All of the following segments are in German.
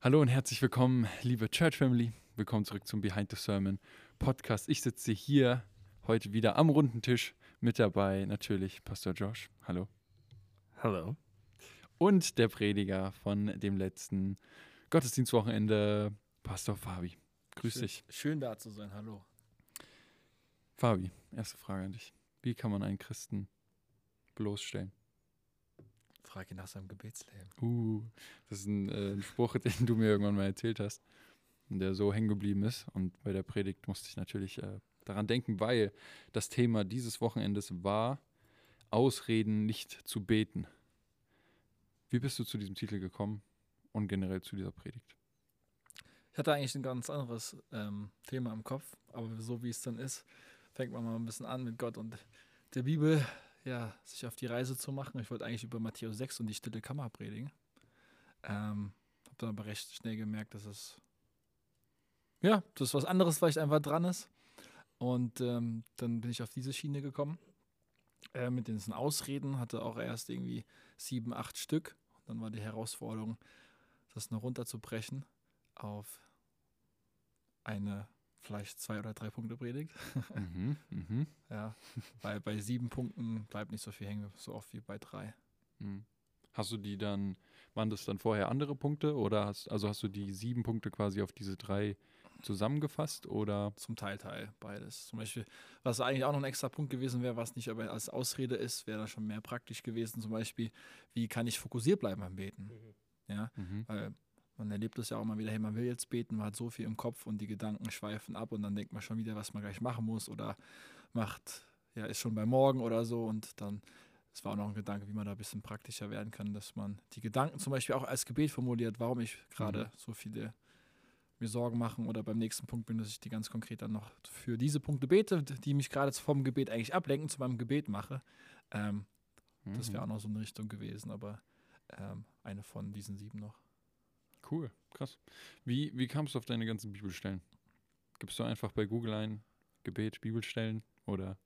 Hallo und herzlich willkommen, liebe Church Family. Willkommen zurück zum Behind the Sermon Podcast. Ich sitze hier heute wieder am runden Tisch. Mit dabei natürlich Pastor Josh. Hallo. Hallo. Und der Prediger von dem letzten Gottesdienstwochenende, Pastor Fabi. Grüß schön, dich. Schön da zu sein. Hallo. Fabi, erste Frage an dich. Wie kann man einen Christen bloßstellen? Frage nach seinem Gebetsleben. Uh, das ist ein, äh, ein Spruch, den du mir irgendwann mal erzählt hast, der so hängen geblieben ist. Und bei der Predigt musste ich natürlich äh, daran denken, weil das Thema dieses Wochenendes war, Ausreden nicht zu beten. Wie bist du zu diesem Titel gekommen und generell zu dieser Predigt? Ich hatte eigentlich ein ganz anderes ähm, Thema im Kopf, aber so wie es dann ist, fängt man mal ein bisschen an mit Gott und der Bibel, ja, sich auf die Reise zu machen. Ich wollte eigentlich über Matthäus 6 und die stille Kammer predigen. Ähm, habe dann aber recht schnell gemerkt, dass es ja, das ist was anderes vielleicht einfach dran ist. Und ähm, dann bin ich auf diese Schiene gekommen. Äh, mit diesen Ausreden hatte auch erst irgendwie sieben, acht Stück. Und dann war die Herausforderung, das noch runterzubrechen auf eine vielleicht zwei oder drei Punkte Predigt. Mhm, mhm, ja, weil bei sieben Punkten bleibt nicht so viel hängen, so oft wie bei drei. mhm. Hast du die dann, waren das dann vorher andere Punkte oder hast, also hast du die sieben Punkte quasi auf diese drei zusammengefasst oder? Zum Teil, Teil, beides. Zum Beispiel, was eigentlich auch noch ein extra Punkt gewesen wäre, was nicht aber als Ausrede ist, wäre dann schon mehr praktisch gewesen. Zum Beispiel, wie kann ich fokussiert bleiben beim Beten? Ja, Mhm. weil man erlebt es ja auch immer wieder, hey, man will jetzt beten, man hat so viel im Kopf und die Gedanken schweifen ab und dann denkt man schon wieder, was man gleich machen muss oder macht, ja, ist schon bei morgen oder so und dann, es war auch noch ein Gedanke, wie man da ein bisschen praktischer werden kann, dass man die Gedanken zum Beispiel auch als Gebet formuliert, warum ich gerade Mhm. so viele mir Sorgen machen oder beim nächsten Punkt bin, dass ich die ganz konkret dann noch für diese Punkte bete, die mich gerade vom Gebet eigentlich ablenken, zu meinem Gebet mache. Ähm, das wäre auch Mhm. noch so eine Richtung gewesen, aber ähm, eine von diesen sieben noch. Cool, krass. Wie, wie kamst du auf deine ganzen Bibelstellen? Gibst du einfach bei Google ein Gebet, Bibelstellen oder?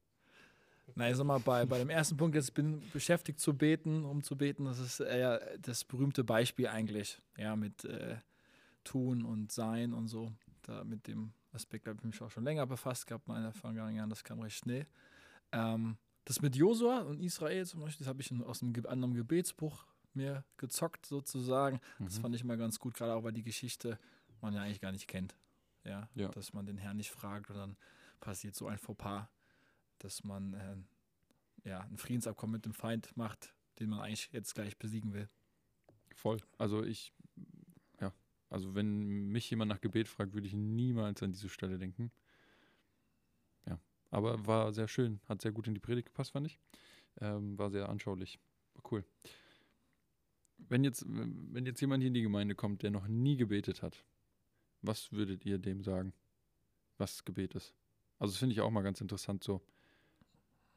Na, ich sag mal, bei, bei dem ersten Punkt, jetzt bin beschäftigt zu beten, um zu beten, das ist eher das berühmte Beispiel eigentlich, ja, mit äh, Tun und Sein und so. Da mit dem Aspekt habe ich mich auch schon länger befasst gehabt, in den vergangenen Jahren, das kam recht schnell. Ähm, das mit Josua und Israel zum Beispiel, das habe ich aus einem anderen Gebetsbuch mir gezockt sozusagen. Das Mhm. fand ich immer ganz gut, gerade auch weil die Geschichte man ja eigentlich gar nicht kennt. Ja, Ja. dass man den Herrn nicht fragt und dann passiert so ein Fauxpas, dass man äh, ja, ein Friedensabkommen mit dem Feind macht, den man eigentlich jetzt gleich besiegen will. Voll. Also ich, ja, also wenn mich jemand nach Gebet fragt, würde ich niemals an diese Stelle denken. Ja, aber war sehr schön, hat sehr gut in die Predigt gepasst, fand ich. Ähm, war sehr anschaulich, war cool. Wenn jetzt, wenn jetzt jemand hier in die Gemeinde kommt, der noch nie gebetet hat, was würdet ihr dem sagen, was Gebet ist? Also das finde ich auch mal ganz interessant so,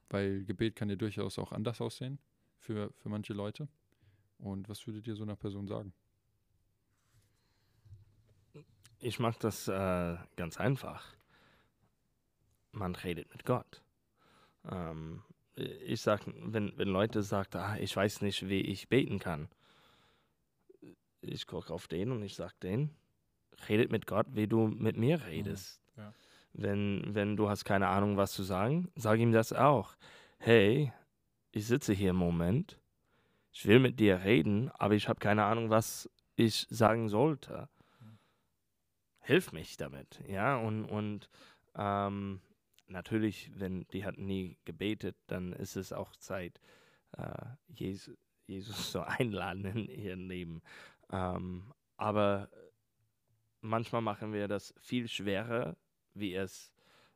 weil Gebet kann ja durchaus auch anders aussehen für, für manche Leute. Und was würdet ihr so einer Person sagen? Ich mache das äh, ganz einfach. Man redet mit Gott. Ähm, ich sag, wenn, wenn Leute sagen, ah, ich weiß nicht, wie ich beten kann, ich gucke auf den und ich sag denen, redet mit Gott, wie du mit mir redest. ja. Wenn, wenn du hast keine Ahnung, was zu sagen, sag ihm das auch. Hey, ich sitze hier im Moment, ich will mit dir reden, aber ich habe keine Ahnung, was ich sagen sollte. Hilf mich damit, ja, und, und ähm, natürlich, wenn die hat nie gebetet, dann ist es auch Zeit, äh, Jesus, Jesus zu einladen in ihr Leben. Ähm, aber manchmal machen wir das viel schwerer, wie es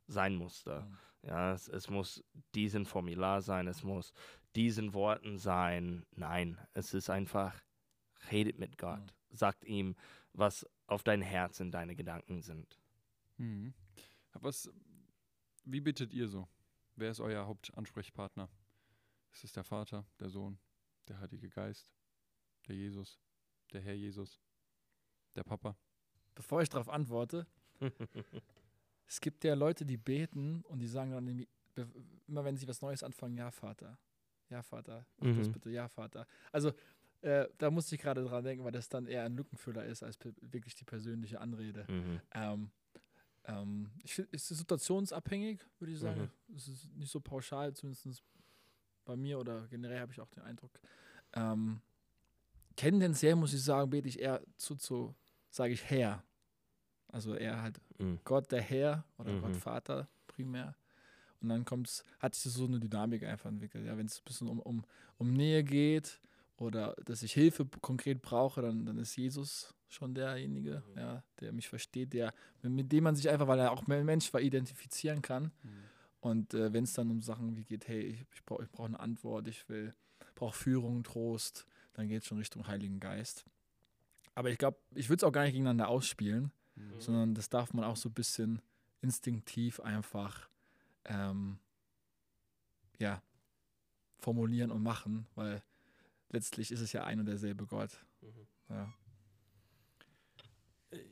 sein musste. Mhm. Ja, es, es muss diesen Formular sein, es muss diesen Worten sein. Nein, es ist einfach, redet mit Gott. Mhm. Sagt ihm, was auf dein Herz und deine Gedanken sind. Mhm. Was, wie bittet ihr so? Wer ist euer Hauptansprechpartner? Ist es der Vater, der Sohn, der Heilige Geist, der Jesus, der Herr Jesus, der Papa? Bevor ich darauf antworte, es gibt ja Leute, die beten und die sagen dann immer wenn sie was Neues anfangen, ja, Vater. Ja, Vater. Mach das Mhm. bitte, ja, Vater. Also, äh, da musste ich gerade dran denken, weil das dann eher ein Lückenfüller ist, als wirklich die persönliche Anrede. Mhm. Ähm, ähm, ich finde, es ist situationsabhängig, würde ich sagen. Es ist nicht so pauschal, zumindest bei mir oder generell habe ich auch den Eindruck. Ähm, tendenziell muss ich sagen, bete ich eher zu, zu sage ich Herr. Also eher halt Mhm. Gott der Herr oder Mhm. Gott Vater primär. Und dann kommt's, hat sich so eine Dynamik einfach entwickelt. Ja, wenn es ein bisschen um, um, um Nähe geht oder dass ich Hilfe konkret brauche, dann, dann ist Jesus schon derjenige, ja, der mich versteht, der, mit dem man sich einfach, weil er auch Mensch war, identifizieren kann. Und äh, wenn es dann um Sachen wie geht, hey, ich, ich brauche ich brauch eine Antwort, ich will, brauche Führung, Trost, dann geht es schon Richtung Heiligen Geist. Aber ich glaube, ich würde es auch gar nicht gegeneinander ausspielen, Mhm. sondern das darf man auch so ein bisschen instinktiv einfach ähm, ja, formulieren und machen, weil letztlich ist es ja ein und derselbe Gott. Ja.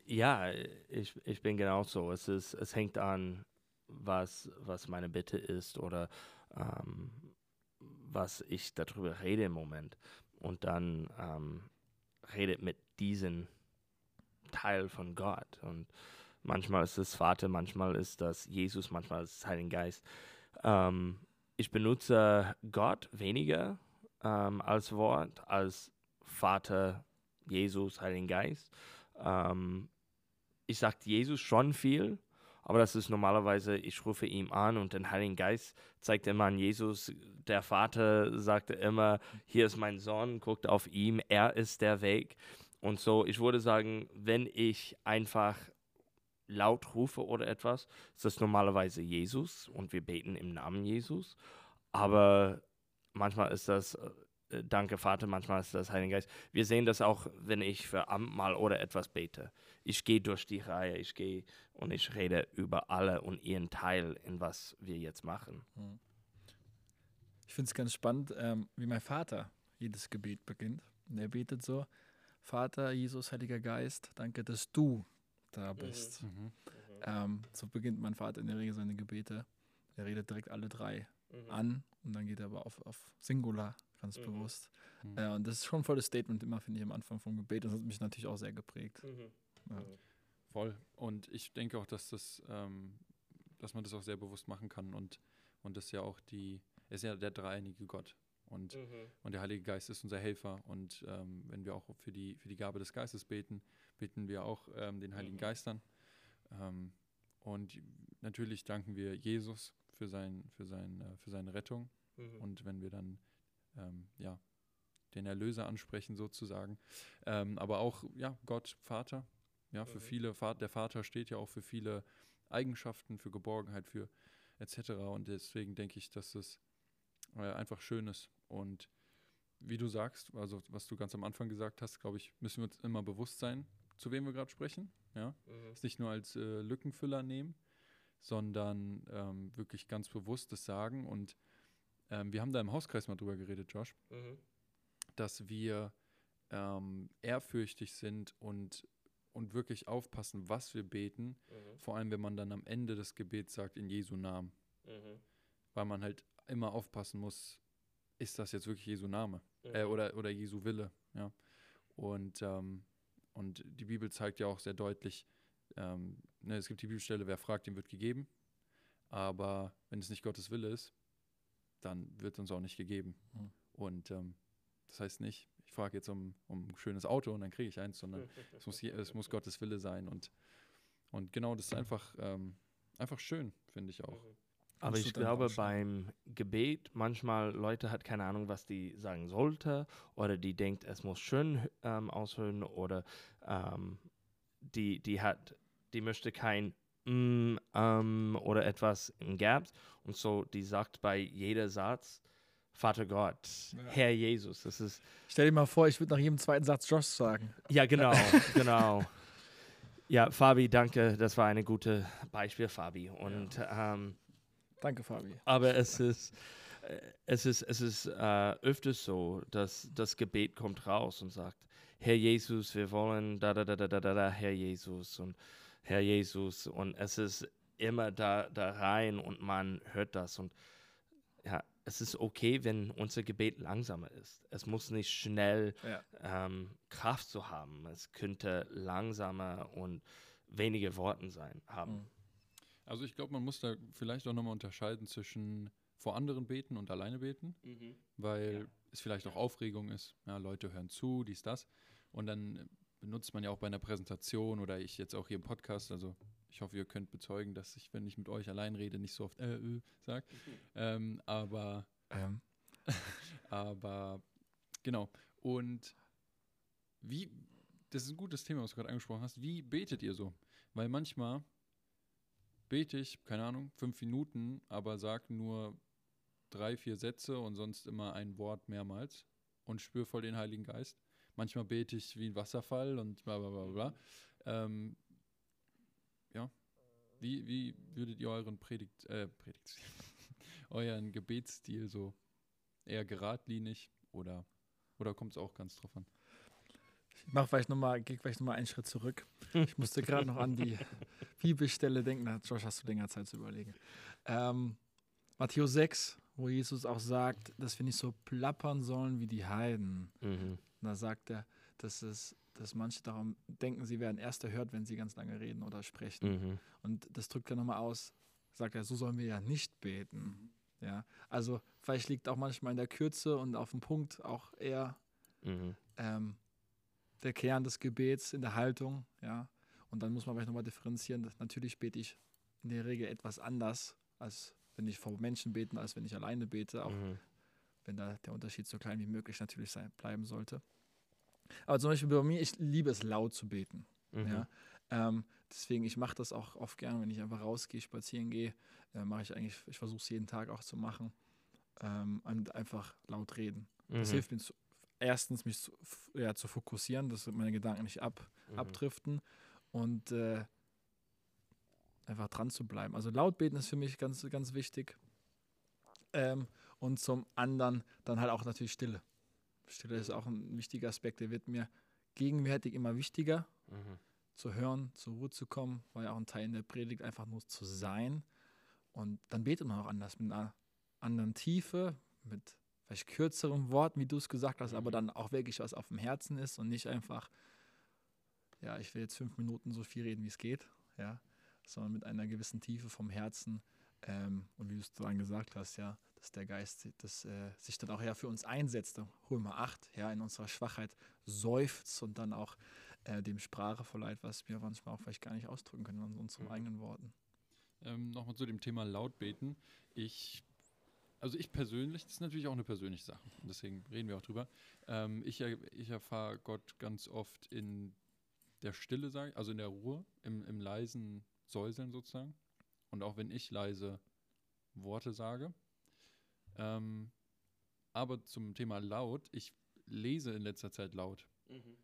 Ja, ich, ich bin genauso. Es, ist, es hängt an, was, was meine Bitte ist oder ähm, was ich darüber rede im Moment. Und dann ähm, redet mit diesem Teil von Gott. Und manchmal ist es Vater, manchmal ist das Jesus, manchmal ist es Heiligen Geist. Ähm, ich benutze Gott weniger ähm, als Wort, als Vater, Jesus, Heiligen Geist. Ähm, ich sage Jesus schon viel, aber das ist normalerweise, ich rufe ihm an und den Heiligen Geist zeigt immer an Jesus. Der Vater sagte immer, hier ist mein Sohn, guckt auf ihn, er ist der Weg. Und so, ich würde sagen, wenn ich einfach laut rufe oder etwas, ist das normalerweise Jesus und wir beten im Namen Jesus. Aber manchmal ist das äh, Danke Vater, manchmal ist das Heiliger Geist. Wir sehen das auch, wenn ich für Abendmahl oder etwas bete. Ich gehe durch die Reihe, ich gehe und ich rede über alle und ihren Teil in was wir jetzt machen. Ich finde es ganz spannend, ähm, wie mein Vater jedes Gebet beginnt. Und er betet so, Vater, Jesus, Heiliger Geist, danke, dass du da bist. Mhm. Ähm, so beginnt mein Vater in der Regel seine Gebete. Er redet direkt alle drei an und dann geht er aber auf, auf Singular, ganz Mhm. bewusst. Mhm. Äh, und das ist schon ein volles Statement immer, finde ich, am Anfang vom Gebet. Das hat mich natürlich auch sehr geprägt. Ja. Voll. Und ich denke auch, dass das, ähm, dass man das auch sehr bewusst machen kann und, und das ja auch die, ist ja der dreieinige Gott und, und der Heilige Geist ist unser Helfer und ähm, wenn wir auch für die, für die Gabe des Geistes beten, beten wir auch ähm, den Heiligen Mhm. Geist an. Ähm, und natürlich danken wir Jesus für, sein, für, sein, äh, für seine Rettung und wenn wir dann ähm, ja, den Erlöser ansprechen sozusagen, ähm, aber auch ja, Gott, Vater, ja, für Mhm. viele, der Vater steht ja auch für viele Eigenschaften, für Geborgenheit, für etc. Und deswegen denke ich, dass es äh, einfach schön ist. Und wie du sagst, also was du ganz am Anfang gesagt hast, glaube ich, müssen wir uns immer bewusst sein, zu wem wir gerade sprechen. Ja, es nicht nur als äh, Lückenfüller nehmen, sondern ähm, wirklich ganz bewusst das sagen. Und ähm, wir haben da im Hauskreis mal drüber geredet, Josh, dass wir ähm, ehrfürchtig sind und, und wirklich aufpassen, was wir beten. Vor allem, wenn man dann am Ende des Gebets sagt, in Jesu Namen. Weil man halt immer aufpassen muss, ist das jetzt wirklich Jesu Name? Äh, oder, oder Jesu Wille, ja. Und, ähm, und die Bibel zeigt ja auch sehr deutlich, ähm, ne, es gibt die Bibelstelle, wer fragt, dem wird gegeben. Aber wenn es nicht Gottes Wille ist, dann wird uns auch nicht gegeben. Mhm. Und ähm, das heißt nicht, ich frage jetzt um, um ein schönes Auto und dann kriege ich eins, sondern es muss, je- es muss Gottes Wille sein. Und, und genau, das ist einfach, ähm, einfach schön, finde ich auch. Aber ich glaube, beim Gebet, manchmal Leute hat keine Ahnung, was die sagen sollte, oder die denkt, es muss schön ähm, aushören, oder ähm, die, die hat, die möchte kein mm, ähm, oder etwas Gaps. Und so, die sagt bei jeder Satz, Vater Gott, Ja. Herr Jesus. Das ist, Stell dir mal vor, ich würde nach jedem zweiten Satz Josh sagen. ja, genau, genau. Ja, Fabi, danke. Das war eine gute Beispiel, Fabi. Und ähm, Danke, Fabi. Aber es ist, äh, es ist, es ist äh, öfters so, dass das Gebet kommt raus und sagt, Herr Jesus, wir wollen da, da, da, da, da, da, Herr Jesus und Herr Jesus. Und es ist immer da, da rein und man hört das. Und ja, es ist okay, wenn unser Gebet langsamer ist. Es muss nicht schnell Ja. ähm, Kraft zu haben. Es könnte langsamer und weniger Worten sein haben. Mhm. Also ich glaube, man muss da vielleicht auch nochmal unterscheiden zwischen vor anderen beten und alleine beten, weil Ja. es vielleicht auch Aufregung ist. Ja, Leute hören zu, dies, das. Und dann benutzt man ja auch bei einer Präsentation oder ich jetzt auch hier im Podcast. Also ich hoffe, ihr könnt bezeugen, dass ich, wenn ich mit euch allein rede, nicht so oft äh, äh sag. Ähm, aber Ähm, aber genau. Und wie, das ist ein gutes Thema, was du gerade angesprochen hast. Wie betet ihr so? Weil manchmal bete ich, keine Ahnung, fünf Minuten, aber sag nur drei, vier Sätze und sonst immer ein Wort mehrmals und spüre voll den Heiligen Geist. Manchmal bete ich wie ein Wasserfall und bla bla bla bla. Ähm, ja. Wie, wie würdet ihr euren Predigt, äh, Predigtstil, euren Gebetsstil so eher geradlinig oder, oder kommt es auch ganz drauf an? ich mach vielleicht noch mal, geh vielleicht nochmal einen Schritt zurück. Ich musste gerade noch an die Bibelstelle denken. Da, Josh, hast du länger Zeit zu überlegen. Ähm, Matthäus 6, wo Jesus auch sagt, dass wir nicht so plappern sollen wie die Heiden. Mhm. Und da sagt er, dass, es, dass manche darum denken, sie werden erst erhört, wenn sie ganz lange reden oder sprechen. Mhm. Und das drückt er nochmal aus, sagt er, so sollen wir ja nicht beten. Ja, also vielleicht liegt auch manchmal in der Kürze und auf dem Punkt auch eher Mhm. ähm, der Kern des Gebets in der Haltung. Ja, und dann muss man vielleicht nochmal differenzieren. dass Natürlich bete ich in der Regel etwas anders, als wenn ich vor Menschen bete, als wenn ich alleine bete, auch Mhm. Wenn da der Unterschied so klein wie möglich natürlich sein, bleiben sollte. Aber zum Beispiel bei mir, ich liebe es laut zu beten. Mhm. Ja? Ähm, deswegen, ich mache das auch oft gern, wenn ich einfach rausgehe, spazieren gehe, äh, mache ich eigentlich, ich versuche es jeden Tag auch zu machen ähm, und einfach laut reden. Das Mhm. hilft mir zu, erstens, mich zu, ja, zu fokussieren, dass meine Gedanken nicht ab, Mhm. abdriften und äh, einfach dran zu bleiben. Also laut beten ist für mich ganz, ganz wichtig. Ähm, und zum anderen dann halt auch natürlich Stille. Stille ist auch ein wichtiger Aspekt, der wird mir gegenwärtig immer wichtiger Mhm. zu hören, zur Ruhe zu kommen, war ja auch ein Teil in der Predigt, einfach nur zu sein. Und dann betet man auch anders, mit einer anderen Tiefe, mit vielleicht kürzeren Worten, wie du es gesagt hast, aber Mhm. dann auch wirklich was auf dem Herzen ist und nicht einfach, ja, ich will jetzt fünf Minuten so viel reden, wie es geht, ja, sondern mit einer gewissen Tiefe vom Herzen. Ähm, und wie du es dann gesagt hast, ja, dass der Geist das, äh, sich dann auch ja für uns einsetzt. Römer 8, ja, in unserer Schwachheit seufzt und dann auch äh, dem Sprache verleiht, was wir manchmal auch vielleicht gar nicht ausdrücken können in unseren Mhm. eigenen Worten. Ähm, Nochmal zu dem Thema Lautbeten. Ich, also ich persönlich, das ist natürlich auch eine persönliche Sache, deswegen reden wir auch drüber. Ähm, ich, ich erfahre Gott ganz oft in der Stille, also in der Ruhe, im, im leisen Säuseln sozusagen. Und auch wenn ich leise Worte sage. Ähm, aber zum Thema laut, ich lese in letzter Zeit laut. Mhm.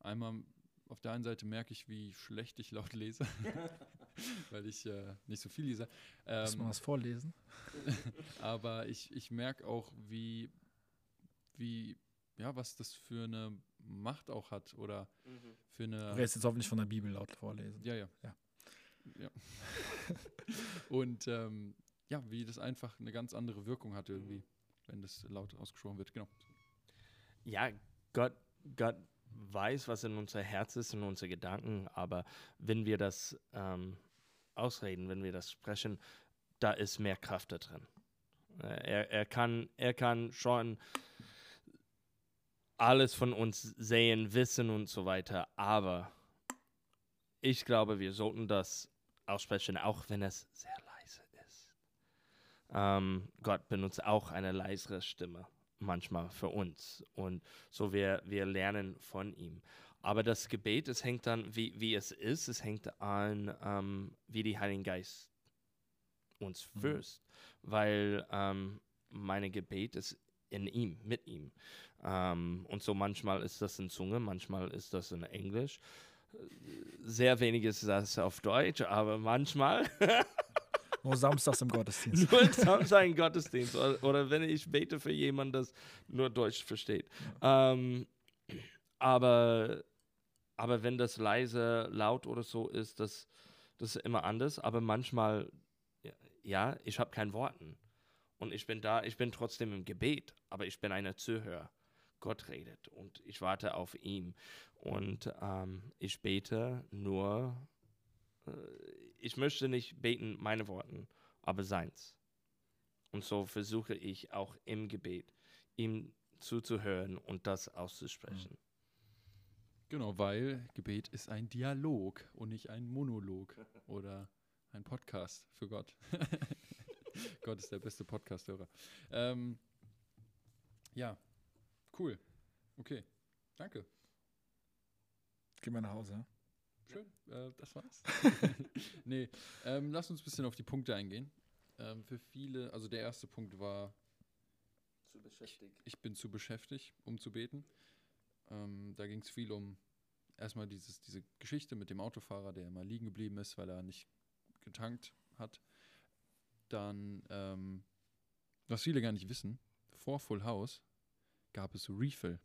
Einmal auf der einen Seite merke ich, wie schlecht ich laut lese, weil ich äh, nicht so viel lese. Muss Ähm, man was vorlesen? aber ich, ich merke auch, wie, wie, ja, was das für eine Macht auch hat oder Mhm. für Du eine. wirst jetzt hoffentlich von der Bibel laut vorlesen. Ja, ja. Ja. ja. Und ähm, ja, wie das einfach eine ganz andere Wirkung hat irgendwie, wenn das laut ausgesprochen wird. Genau. Ja, Gott, Gott weiß, was in unser Herz ist, in unsere Gedanken, aber wenn wir das ähm, ausreden, wenn wir das sprechen, da ist mehr Kraft da drin. Äh, Er, er, kann, er kann schon alles von uns sehen, wissen und so weiter, aber ich glaube, wir sollten das aussprechen, auch wenn es sehr. Ähm, Gott benutzt auch eine leisere Stimme manchmal für uns und so wir, wir lernen von ihm. Aber das Gebet, es hängt dann, wie, wie es ist, es hängt an, ähm, wie die Heiligen Geist uns Mhm. führst, weil ähm, meine Gebet ist in ihm, mit ihm. Ähm, und so manchmal ist das in Zunge, manchmal ist das in Englisch. Sehr wenig ist das auf Deutsch, aber manchmal Nur samstags im Gottesdienst. nur Samstag im Gottesdienst oder, oder wenn ich bete für jemanden, das nur Deutsch versteht. Ähm, aber, aber wenn das leise, laut oder so ist, das, das ist immer anders. Aber manchmal, ja, ja ich habe kein Worten. Und ich bin da, ich bin trotzdem im Gebet, aber ich bin einer Zuhörer. Gott redet und ich warte auf ihn. Und ähm, ich bete nur, äh, ich möchte nicht beten meine Worten, aber seins. Und so versuche ich auch im Gebet, ihm zuzuhören und das auszusprechen. Genau, weil Gebet ist ein Dialog und nicht ein Monolog oder ein Podcast für Gott. Gott ist der beste Podcasthörer. Ähm, ja, cool. Okay, danke. Geh mal nach Hause. Schön, äh, das war's. nee, ähm, lass uns ein bisschen auf die Punkte eingehen. Ähm, für viele, also der erste Punkt war, Zu beschäftigt. ich bin zu beschäftigt, um zu beten. Ähm, da ging es viel um erstmal dieses, diese Geschichte mit dem Autofahrer, der immer liegen geblieben ist, weil er nicht getankt hat. Dann, ähm, was viele gar nicht wissen, vor Full House gab es Refill.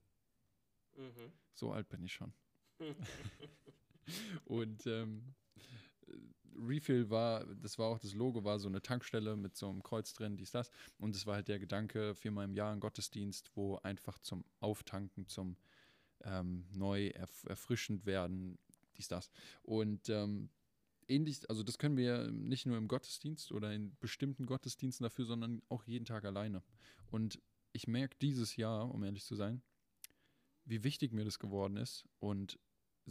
Mhm. So alt bin ich schon. Und ähm, Refill war, das war auch das Logo, war so eine Tankstelle mit so einem Kreuz drin, dies, das. Und es war halt der Gedanke, viermal im Jahr ein Gottesdienst, wo einfach zum Auftanken, zum ähm, neu erf erfrischend werden, dies, das. Und ähm, ähnlich, also das können wir nicht nur im Gottesdienst oder in bestimmten Gottesdiensten dafür, sondern auch jeden Tag alleine. Und ich merke dieses Jahr, um ehrlich zu sein, wie wichtig mir das geworden ist. Und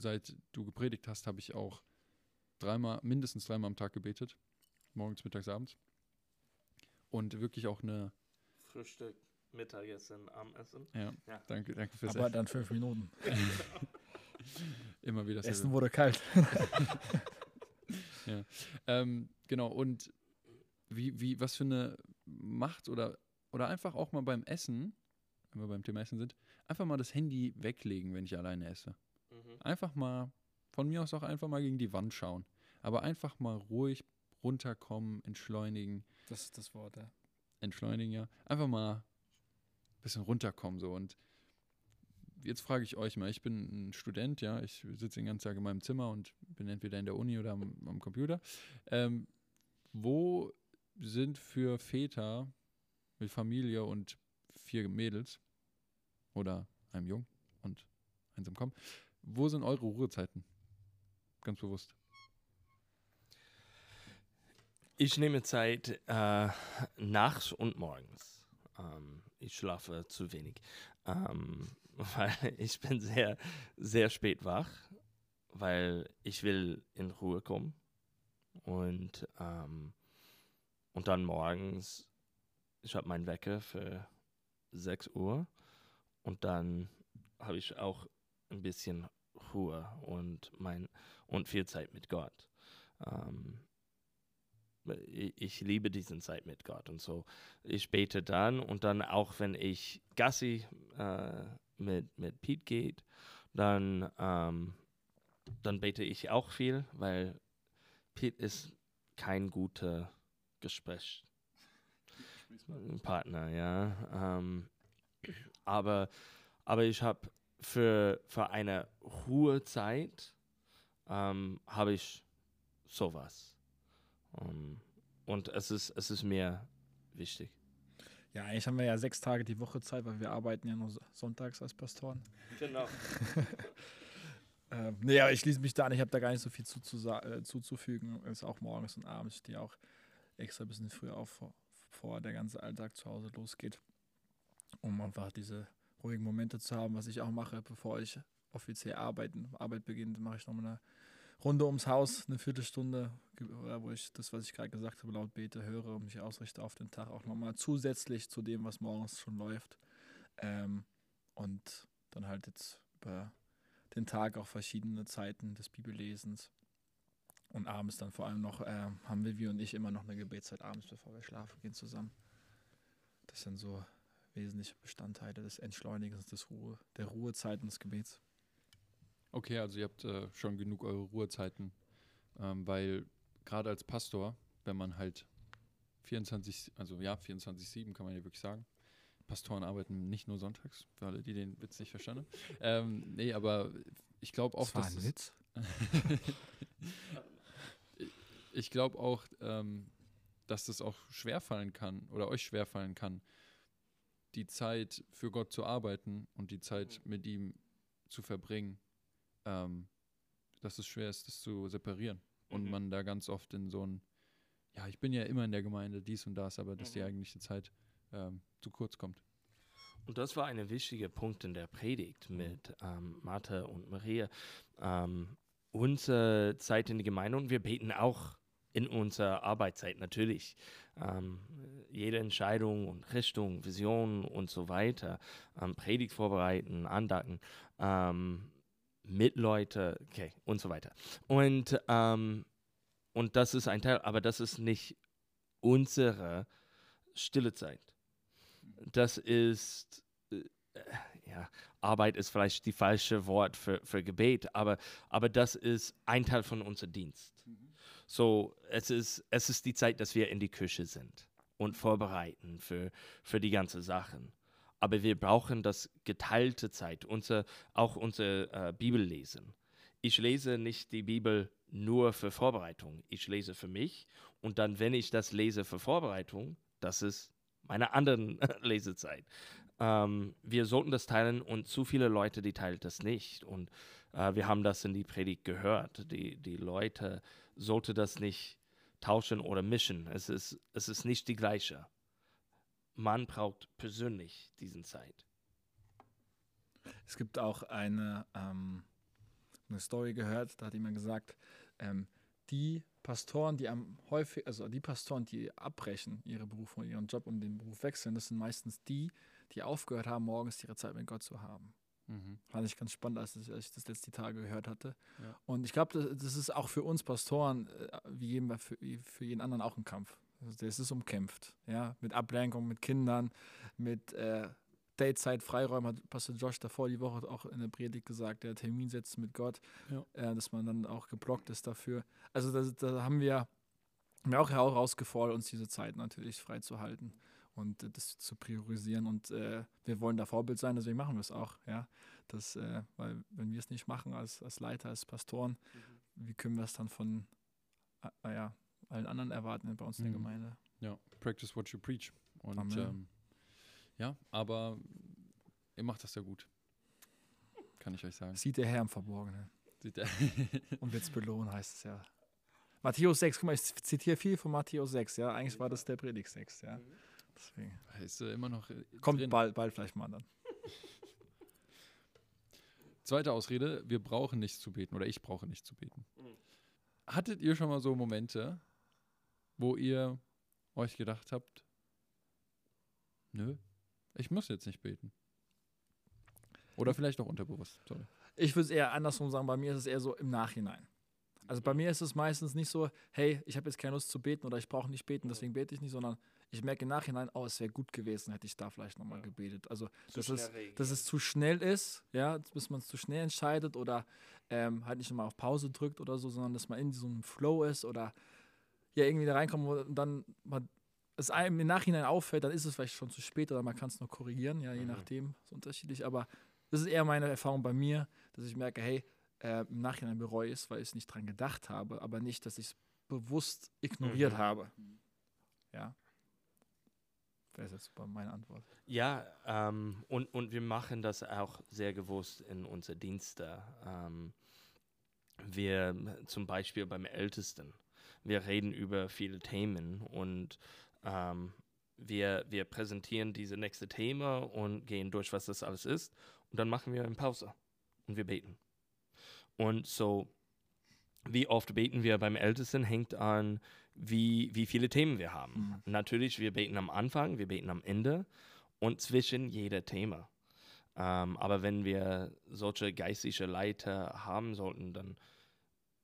seit du gepredigt hast, habe ich auch dreimal, mindestens dreimal am Tag gebetet. Morgens, mittags, abends. Und wirklich auch eine, Frühstück, Mittagessen, Abendessen. ja, Ja. danke, danke fürs Aber Essen. dann fünf Minuten. Immer wieder Essen wurde kalt. Ähm, genau, und wie, wie, was für eine Macht oder, oder einfach auch mal beim Essen, wenn wir beim Thema Essen sind, einfach mal das Handy weglegen, wenn ich alleine esse. Mhm. Einfach mal, von mir aus auch einfach mal gegen die Wand schauen. Aber einfach mal ruhig runterkommen, entschleunigen, Das ist das Wort, ja. entschleunigen, ja. Einfach mal ein bisschen runterkommen so. Und jetzt frage ich euch mal, ich bin ein Student, ja, ich sitze den ganzen Tag in meinem Zimmer und bin entweder in der Uni oder am, am Computer. Ähm, wo sind für Väter mit Familie und vier Mädels oder einem Jungen und eins am Kommen, wo sind eure Ruhezeiten? Ganz bewusst. Ich nehme Zeit äh, nachts und morgens. Ähm, ich schlafe zu wenig, ähm, weil ich bin sehr, sehr spät wach, weil ich will in Ruhe kommen und ähm, und dann morgens. Ich habe meinen Wecker für 6 Uhr und dann habe ich auch ein bisschen Ruhe und mein und viel Zeit mit Gott. Ähm, ich liebe diesen Zeit mit Gott und so. Ich bete dann und dann auch, wenn ich Gassi äh, mit, mit Pete geht, dann, ähm, dann bete ich auch viel, weil Pete ist kein guter Gesprächspartner, ja. Ähm, aber, aber ich habe für, für eine Ruhezeit ähm, habe ich sowas. Um, und es ist, es ist mir wichtig. Ja, eigentlich haben wir ja sechs Tage die Woche Zeit, weil wir arbeiten ja nur sonntags als Pastoren. Genau. Ähm, nee, aber ich schließe mich da an. Ich habe da gar nicht so viel äh, zuzufügen. Es ist auch morgens und abends. Ich stehe auch extra ein bisschen früher auf, vor, bevor der ganze Alltag zu Hause losgeht. Um einfach diese ruhigen Momente zu haben, was ich auch mache, bevor ich offiziell arbeiten, Arbeit beginnt, mache ich nochmal eine Runde ums Haus, eine Viertelstunde, oder wo ich das, was ich gerade gesagt habe, laut bete, höre und mich ausrichte auf den Tag auch nochmal zusätzlich zu dem, was morgens schon läuft. Ähm, und dann halt jetzt über den Tag auch verschiedene Zeiten des Bibellesens. Und abends dann vor allem noch, äh, haben Vivi und ich immer noch eine Gebetszeit abends, bevor wir schlafen gehen zusammen. Das sind so wesentliche Bestandteile des Entschleunigens, des Ruhe, der Ruhezeiten des Gebets. Okay, also ihr habt äh, schon genug eure Ruhezeiten, ähm, weil gerade als Pastor, wenn man halt 24, also ja, 24-7 kann man ja wirklich sagen. Pastoren arbeiten nicht nur sonntags, für alle, die den Witz nicht verstanden haben. Ähm, nee, aber ich glaube auch, dass es- Witz. ich glaube auch, ähm, dass es auch schwerfallen kann oder euch schwerfallen kann, die Zeit für Gott zu arbeiten und die Zeit mit ihm zu verbringen, ähm, dass es schwer ist, das zu separieren. Und Mhm. man da ganz oft in so ein, ja, ich bin ja immer in der Gemeinde, dies und das, aber dass die Mhm. eigentliche Zeit ähm, zu kurz kommt. Und das war ein wichtiger Punkt in der Predigt mit ähm, Martha und Maria. Ähm, unsere Zeit in der Gemeinde und wir beten auch in unserer Arbeitszeit natürlich. Ähm, jede Entscheidung und Richtung, Vision und so weiter, ähm, Predigt vorbereiten, andacken, ähm, mit Leute, okay, und so weiter. Und, ähm, und das ist ein Teil, aber das ist nicht unsere stille Zeit. Das ist, äh, ja, Arbeit ist vielleicht die falsche Wort für, für Gebet, aber, aber das ist ein Teil von unserem Dienst. So, es ist, es ist die Zeit, dass wir in die Küche sind und vorbereiten für, für die ganzen Sachen. Aber wir brauchen das geteilte Zeit, unser, auch unser äh, Bibel lesen. Ich lese nicht die Bibel nur für Vorbereitung. Ich lese für mich und dann, wenn ich das lese für Vorbereitung, das ist meine anderen Lesezeit. Ähm, wir sollten das teilen und zu viele Leute, die teilen das nicht. Und äh, wir haben das in die Predigt gehört. Die, die Leute sollten das nicht tauschen oder mischen. Es ist, es ist nicht die gleiche. Man braucht persönlich diesen Zeit. Es gibt auch eine, ähm, eine Story gehört, da hat jemand gesagt, ähm, die Pastoren, die am häufig, also die Pastoren, die abbrechen, ihre Berufung, ihren Job und den Beruf wechseln, das sind meistens die, die aufgehört haben, morgens ihre Zeit mit Gott zu haben. Mhm. Fand ich ganz spannend, als ich, als ich das letzte Tage gehört hatte. Ja. Und ich glaube, das, das ist auch für uns Pastoren, äh, wie jeden, für, wie für jeden anderen auch ein Kampf. Also das ist umkämpft, ja, mit Ablenkung, mit Kindern, mit äh, Datezeit, Freiräumen, hat Pastor Josh davor die Woche auch in der Predigt gesagt, der Termin setzt mit Gott, Ja. äh, dass man dann auch geblockt ist dafür. Also da, da haben wir, haben wir auch herausgefordert, uns diese Zeit natürlich freizuhalten und äh, das zu priorisieren. Und äh, wir wollen da Vorbild sein, deswegen machen wir es auch. Ja? Das, äh, weil wenn wir es nicht machen als, als Leiter, als Pastoren, wie können wir es dann von äh, ja, allen anderen erwarten bei uns in der Mhm. Gemeinde? Ja, practice what you preach. Und Amen. ähm, ja, aber ihr macht das ja gut. Kann ich euch sagen. Sieht der Herr im Verborgenen Sieht der- und wird es belohnen, heißt es ja. Matthäus 6, guck mal, ich zitiere viel von Matthäus 6, ja. Eigentlich war das der Predigtext, ja. Deswegen. ist äh, immer noch. äh, Kommt drin. bald, bald vielleicht mal dann. Zweite Ausrede: Wir brauchen nicht zu beten oder ich brauche nicht zu beten. Mhm. Hattet ihr schon mal so Momente, wo ihr euch gedacht habt, nö, ich muss jetzt nicht beten? Oder vielleicht auch unterbewusst. Sorry. Ich würde es eher andersrum sagen, bei mir ist es eher so im Nachhinein. Also bei mir ist es meistens nicht so, hey, ich habe jetzt keine Lust zu beten oder ich brauche nicht beten, deswegen bete ich nicht, sondern ich merke im Nachhinein, oh, es wäre gut gewesen, hätte ich da vielleicht nochmal Ja. gebetet. Also, dass es, dass es zu schnell ist, ja, bis man es zu schnell entscheidet oder ähm, halt nicht nochmal auf Pause drückt oder so, sondern dass man in so einem Flow ist oder ja, irgendwie da reinkommt und dann man, es einem im Nachhinein auffällt, dann ist es vielleicht schon zu spät oder man kann es noch korrigieren, ja, je Mhm. nachdem, ist unterschiedlich, aber das ist eher meine Erfahrung bei mir, dass ich merke, hey, äh, im Nachhinein bereue ich es, weil ich es nicht dran gedacht habe, aber nicht, dass ich es bewusst ignoriert Mhm. habe. Ja. Wäre jetzt super meine Antwort. Ja, ähm, und, und wir machen das auch sehr gewusst in unsere Dienste. Ähm, wir zum Beispiel beim Ältesten, wir reden über viele Themen und ähm, wir, wir präsentieren diese nächste Thema und gehen durch, was das alles ist. Und dann machen wir eine Pause und wir beten. Und so, wie oft beten wir beim Ältesten, hängt an, wie, wie viele Themen wir haben. Natürlich, wir beten am Anfang, wir beten am Ende und zwischen jeder Thema. Ähm, aber wenn wir solche geistliche Leiter haben sollten, dann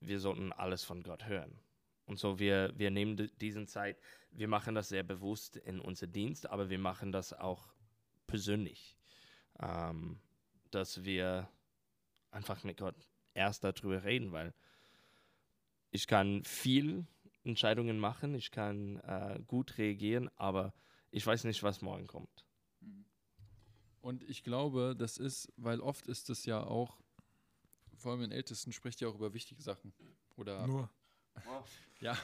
wir sollten alles von Gott hören. Und so wir, wir nehmen di- diesen Zeit, wir machen das sehr bewusst in unser Dienst, aber wir machen das auch persönlich, ähm, dass wir einfach mit Gott erst darüber reden, weil ich kann viel Entscheidungen machen, ich kann äh, gut reagieren, aber ich weiß nicht, was morgen kommt. Und ich glaube, das ist, weil oft ist es ja auch, vor allem in Ältesten spricht ja auch über wichtige Sachen. Oder Nur. ja.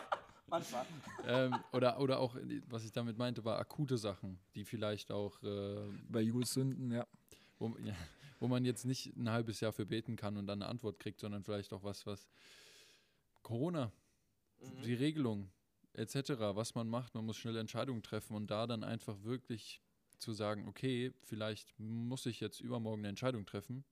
Manchmal. ähm, oder, oder auch, was ich damit meinte, war akute Sachen, die vielleicht auch, äh, Bei Jules Sünden, ja. wo, ja, wo man jetzt nicht ein halbes Jahr für beten kann und dann eine Antwort kriegt, sondern vielleicht auch was, was Corona, die Regelung etc., was man macht, man muss schnell Entscheidungen treffen und da dann einfach wirklich zu sagen, okay, vielleicht muss ich jetzt übermorgen eine Entscheidung treffen,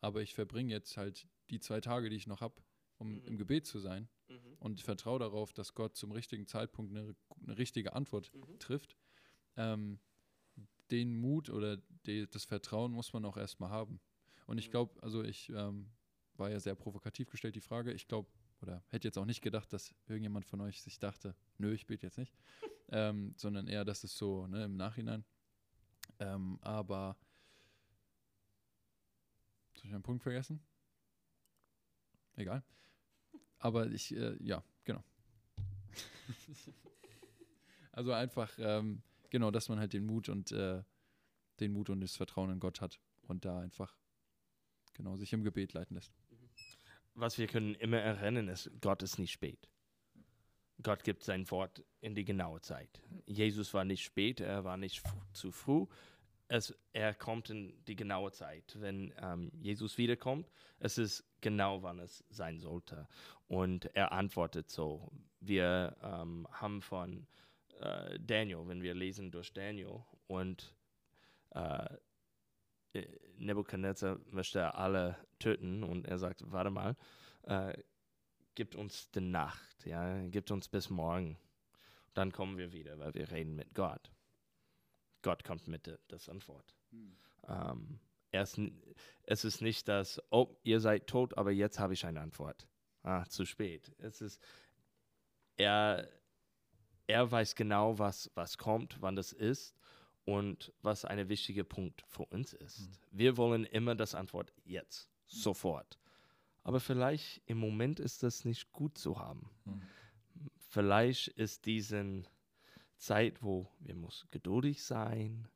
aber ich verbringe jetzt halt die zwei Tage, die ich noch habe, um Mhm. im Gebet zu sein Mhm. und vertraue darauf, dass Gott zum richtigen Zeitpunkt eine, eine richtige Antwort Mhm. trifft. Ähm, den Mut oder die, das Vertrauen muss man auch erstmal haben. Und ich Mhm. glaube, also ich ähm, war ja sehr provokativ gestellt, die Frage. Ich glaube, oder hätte jetzt auch nicht gedacht, dass irgendjemand von euch sich dachte, nö, ich bete jetzt nicht. ähm, sondern eher, dass es so ne, im Nachhinein. Ähm, aber soll ich einen Punkt vergessen? Egal. Aber ich, äh, ja, genau. also einfach, ähm, genau, dass man halt den Mut und äh, den Mut und das Vertrauen in Gott hat und da einfach genau sich im Gebet leiten lässt. Was wir können immer erinnern, ist, Gott ist nicht spät. Gott gibt sein Wort in die genaue Zeit. Jesus war nicht spät, er war nicht zu früh. Es, er kommt in die genaue Zeit. Wenn ähm, Jesus wiederkommt, es ist genau, wann es sein sollte. Und er antwortet so. Wir ähm, haben von äh, Daniel, wenn wir lesen durch Daniel und äh, Nebuchadnezzar möchte alle töten und er sagt, warte mal, äh, gibt uns die Nacht, ja, gibt uns bis morgen. Dann kommen wir wieder, weil wir reden mit Gott. Gott kommt mit der das Antwort. Ähm, er ist, n- es ist nicht das, oh, ihr seid tot, aber jetzt habe ich eine Antwort. Ah, zu spät. Es ist, er, er weiß genau, was, was kommt, wann das ist und was ein wichtiger Punkt für uns ist. Wir wollen immer das Antwort jetzt, sofort. Aber vielleicht im Moment ist das nicht gut zu haben. Mhm. Vielleicht ist diese Zeit, wo wir muss geduldig sein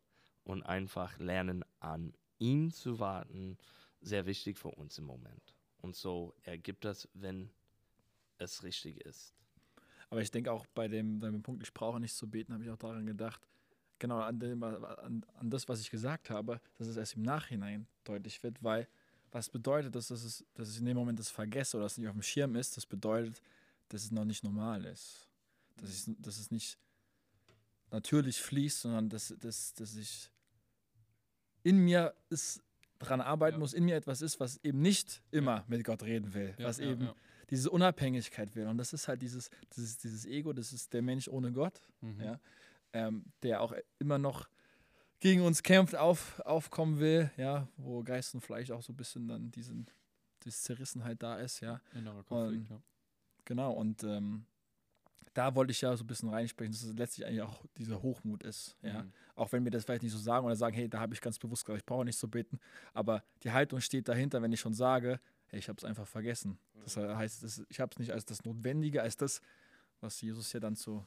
und einfach lernen, an ihn zu warten, sehr wichtig für uns im Moment. Und so ergibt das, wenn es richtig ist. Aber ich denke auch bei dem, bei dem Punkt, ich brauche nicht zu beten, habe ich auch daran gedacht, genau an, dem, an, an das, was ich gesagt habe, dass es erst im Nachhinein deutlich wird, weil was bedeutet das, dass, es, dass ich in dem Moment das vergesse oder dass es nicht auf dem Schirm ist, das bedeutet, dass es noch nicht normal ist. Dass, ich, dass es nicht natürlich fließt, sondern dass, dass, dass ich in mir es dran arbeiten Ja. muss, in mir etwas ist, was eben nicht immer mit Gott reden will, Ja, was ja, eben ja. diese Unabhängigkeit will. Und das ist halt dieses, dieses, dieses Ego, das ist der Mensch ohne Gott, Mhm. ja, ähm, der auch immer noch gegen uns kämpft, auf, aufkommen will, ja, wo Geist und Fleisch auch so ein bisschen dann diesen, diese Zerrissenheit da ist, ja. Innerer Konflikt, ja. Genau, und ähm, da wollte ich ja so ein bisschen reinsprechen, dass es letztlich eigentlich auch dieser Hochmut ist, ja. Mhm. Auch wenn wir das vielleicht nicht so sagen oder sagen, hey, da habe ich ganz bewusst gesagt, ich brauche nicht so beten, aber die Haltung steht dahinter, wenn ich schon sage, hey, ich habe es einfach vergessen. Das heißt, das, ich habe es nicht als das Notwendige, als das, was Jesus ja dann zu,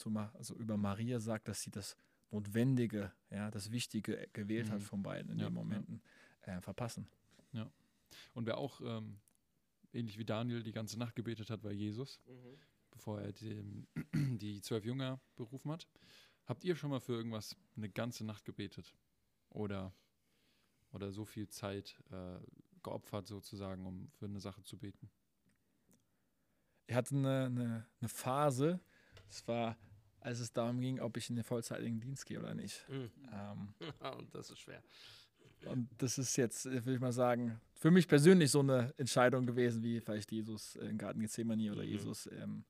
zu also über Maria sagt, dass sie das Notwendige, ja, das Wichtige gewählt hat Mhm. von beiden in Ja, den ja. Momenten äh, verpassen. Und wer auch ähm, ähnlich wie Daniel die ganze Nacht gebetet hat, war Jesus, bevor er die, die zwölf Jünger berufen hat. Habt ihr schon mal für irgendwas eine ganze Nacht gebetet? Oder, oder so viel Zeit äh, geopfert sozusagen, um für eine Sache zu beten? Ich hatte eine, eine, eine Phase, es war, als es darum ging, ob ich in den vollzeitigen Dienst gehe oder nicht. Mhm. Ähm, Und das ist schwer. Und das ist jetzt, würde ich mal sagen, für mich persönlich so eine Entscheidung gewesen, wie vielleicht Jesus im Garten Gethsemane oder Mhm. Jesus, ähm,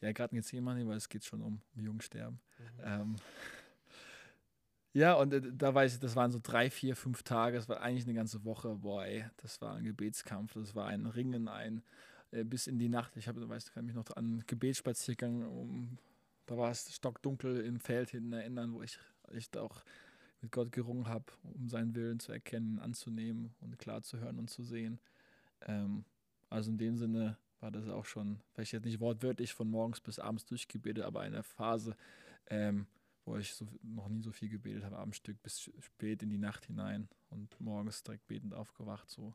ja, Garten Gethsemane, weil es geht schon um, um Jungsterben. Ähm, ja, und äh, da weiß ich, das waren so drei, vier, fünf Tage, es war eigentlich eine ganze Woche, boah, ey, das war ein Gebetskampf, das war ein Ringen, ein äh, bis in die Nacht. Ich habe, weißt du, kann mich noch an einen Gebetsspaziergang, um, da war es stockdunkel im Feld hinten erinnern, wo ich echt auch mit Gott gerungen habe, um seinen Willen zu erkennen, anzunehmen und klar zu hören und zu sehen. Ähm, also in dem Sinne war das auch schon, vielleicht jetzt nicht wortwörtlich von morgens bis abends durchgebetet, aber eine Phase, ähm, wo ich so, noch nie so viel gebetet habe, am Stück bis spät in die Nacht hinein und morgens direkt betend aufgewacht, so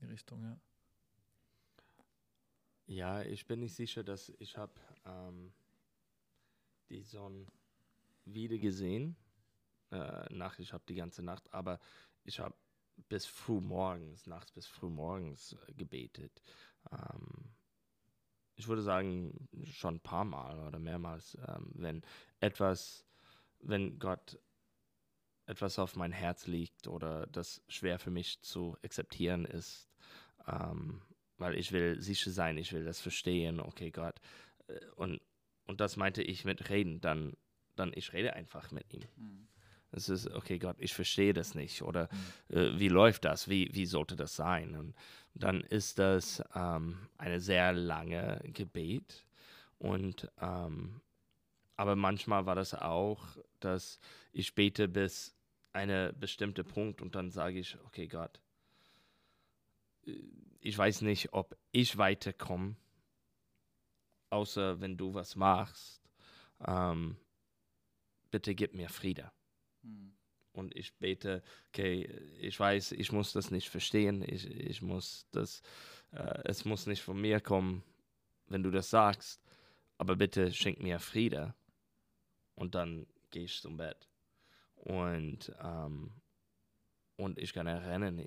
in die Richtung, ja. Ja, ich bin nicht sicher, dass ich habe ähm, die Sonne wieder gesehen. Äh, nach, ich habe die ganze Nacht, aber ich habe bis früh morgens, nachts bis früh morgens äh, gebetet. Ähm, ich würde sagen, schon ein paar Mal oder mehrmals, ähm, wenn etwas, wenn Gott etwas auf mein Herz liegt oder das schwer für mich zu akzeptieren ist, ähm, weil ich will sicher sein, ich will das verstehen, okay Gott. Äh, und, und das meinte ich mit reden, dann, dann ich rede einfach mit ihm. Mhm. Es ist, okay Gott, ich verstehe das nicht oder mhm. äh, wie läuft das, wie, wie sollte das sein? Und dann ist das ähm, eine sehr lange Gebet und ähm, aber manchmal war das auch, dass ich bete bis eine bestimmte Punkt und dann sage ich, okay Gott, ich weiß nicht, ob ich weiterkomme, außer wenn du was machst. Ähm, bitte gib mir Friede. Hm. Und ich bete, okay, ich weiß, ich muss das nicht verstehen, ich, ich muss das, äh, es muss nicht von mir kommen, wenn du das sagst, aber bitte schenk mir Friede. Und dann gehe ich zum Bett. Und, ähm, und ich kann erinnern,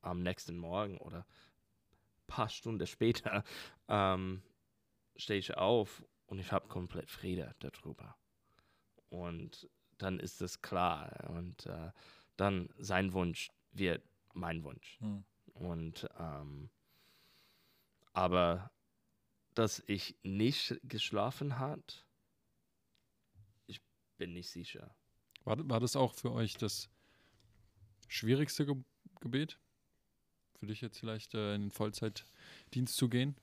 am nächsten Morgen oder ein paar Stunden später ähm, stehe ich auf und ich habe komplett Friede darüber. Und dann ist es klar. Und äh, dann sein Wunsch wird mein Wunsch. Hm. Und ähm, aber dass ich nicht geschlafen hat, ich bin nicht sicher. War, war das auch für euch das schwierigste Ge Gebet? Für dich jetzt vielleicht äh, in den Vollzeitdienst zu gehen?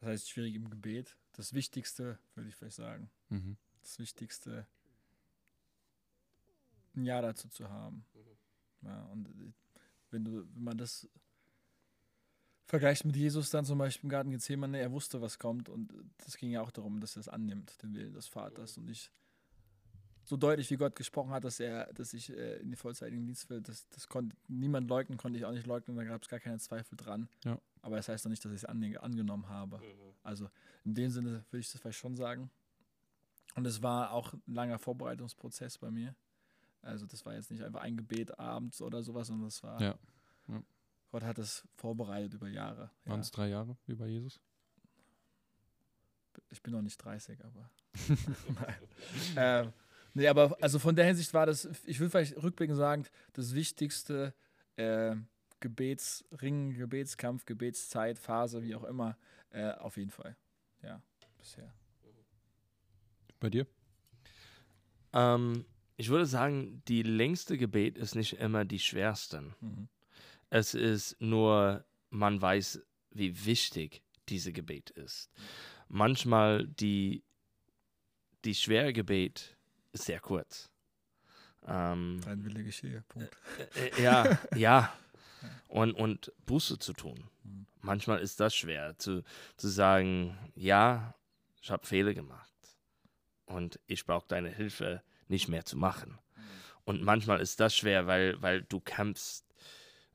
Was heißt schwierig im Gebet? Das Wichtigste, würde ich vielleicht sagen. Mhm. Das Wichtigste, ein Ja dazu zu haben. Mhm. Ja, und äh, wenn du, wenn man das vergleicht mit Jesus dann zum Beispiel im Garten Gethsemane, er wusste, was kommt und das ging ja auch darum, dass er es annimmt, den Willen des Vaters und nicht so deutlich, wie Gott gesprochen hat, dass er, dass ich äh, in die vollzeitigen Dienst will, das, das konnte niemand leugnen, konnte ich auch nicht leugnen, da gab es gar keine Zweifel dran. Ja. Aber das heißt doch nicht, dass ich es an, angenommen habe. Mhm. Also in dem Sinne würde ich das vielleicht schon sagen. Und es war auch ein langer Vorbereitungsprozess bei mir. Also das war jetzt nicht einfach ein Gebet abends oder sowas, sondern das war, ja. Ja. Gott hat es vorbereitet über Jahre. Waren es drei Jahre wie bei Jesus? Ich bin noch nicht 30, aber. ähm, Nee, aber also von der Hinsicht war das, ich will vielleicht rückblickend sagen, das wichtigste äh, Gebetsring, Gebetskampf, Gebetszeit, Phase, wie auch immer, äh, auf jeden Fall. Ja, bisher. Bei dir? Ähm, ich würde sagen, die längste Gebet ist nicht immer die schwersten. Mhm. Es ist nur, man weiß, wie wichtig diese Gebet ist. Manchmal die, die schwere Gebet sehr kurz. Ähm, Dein Wille geschehe, Punkt. Äh, äh, ja, ja. Und, und Buße zu tun. Mhm. Manchmal ist das schwer, zu, zu sagen, ja, ich habe Fehler gemacht und ich brauche deine Hilfe nicht mehr zu machen. Mhm. Und manchmal ist das schwer, weil, weil du kämpfst,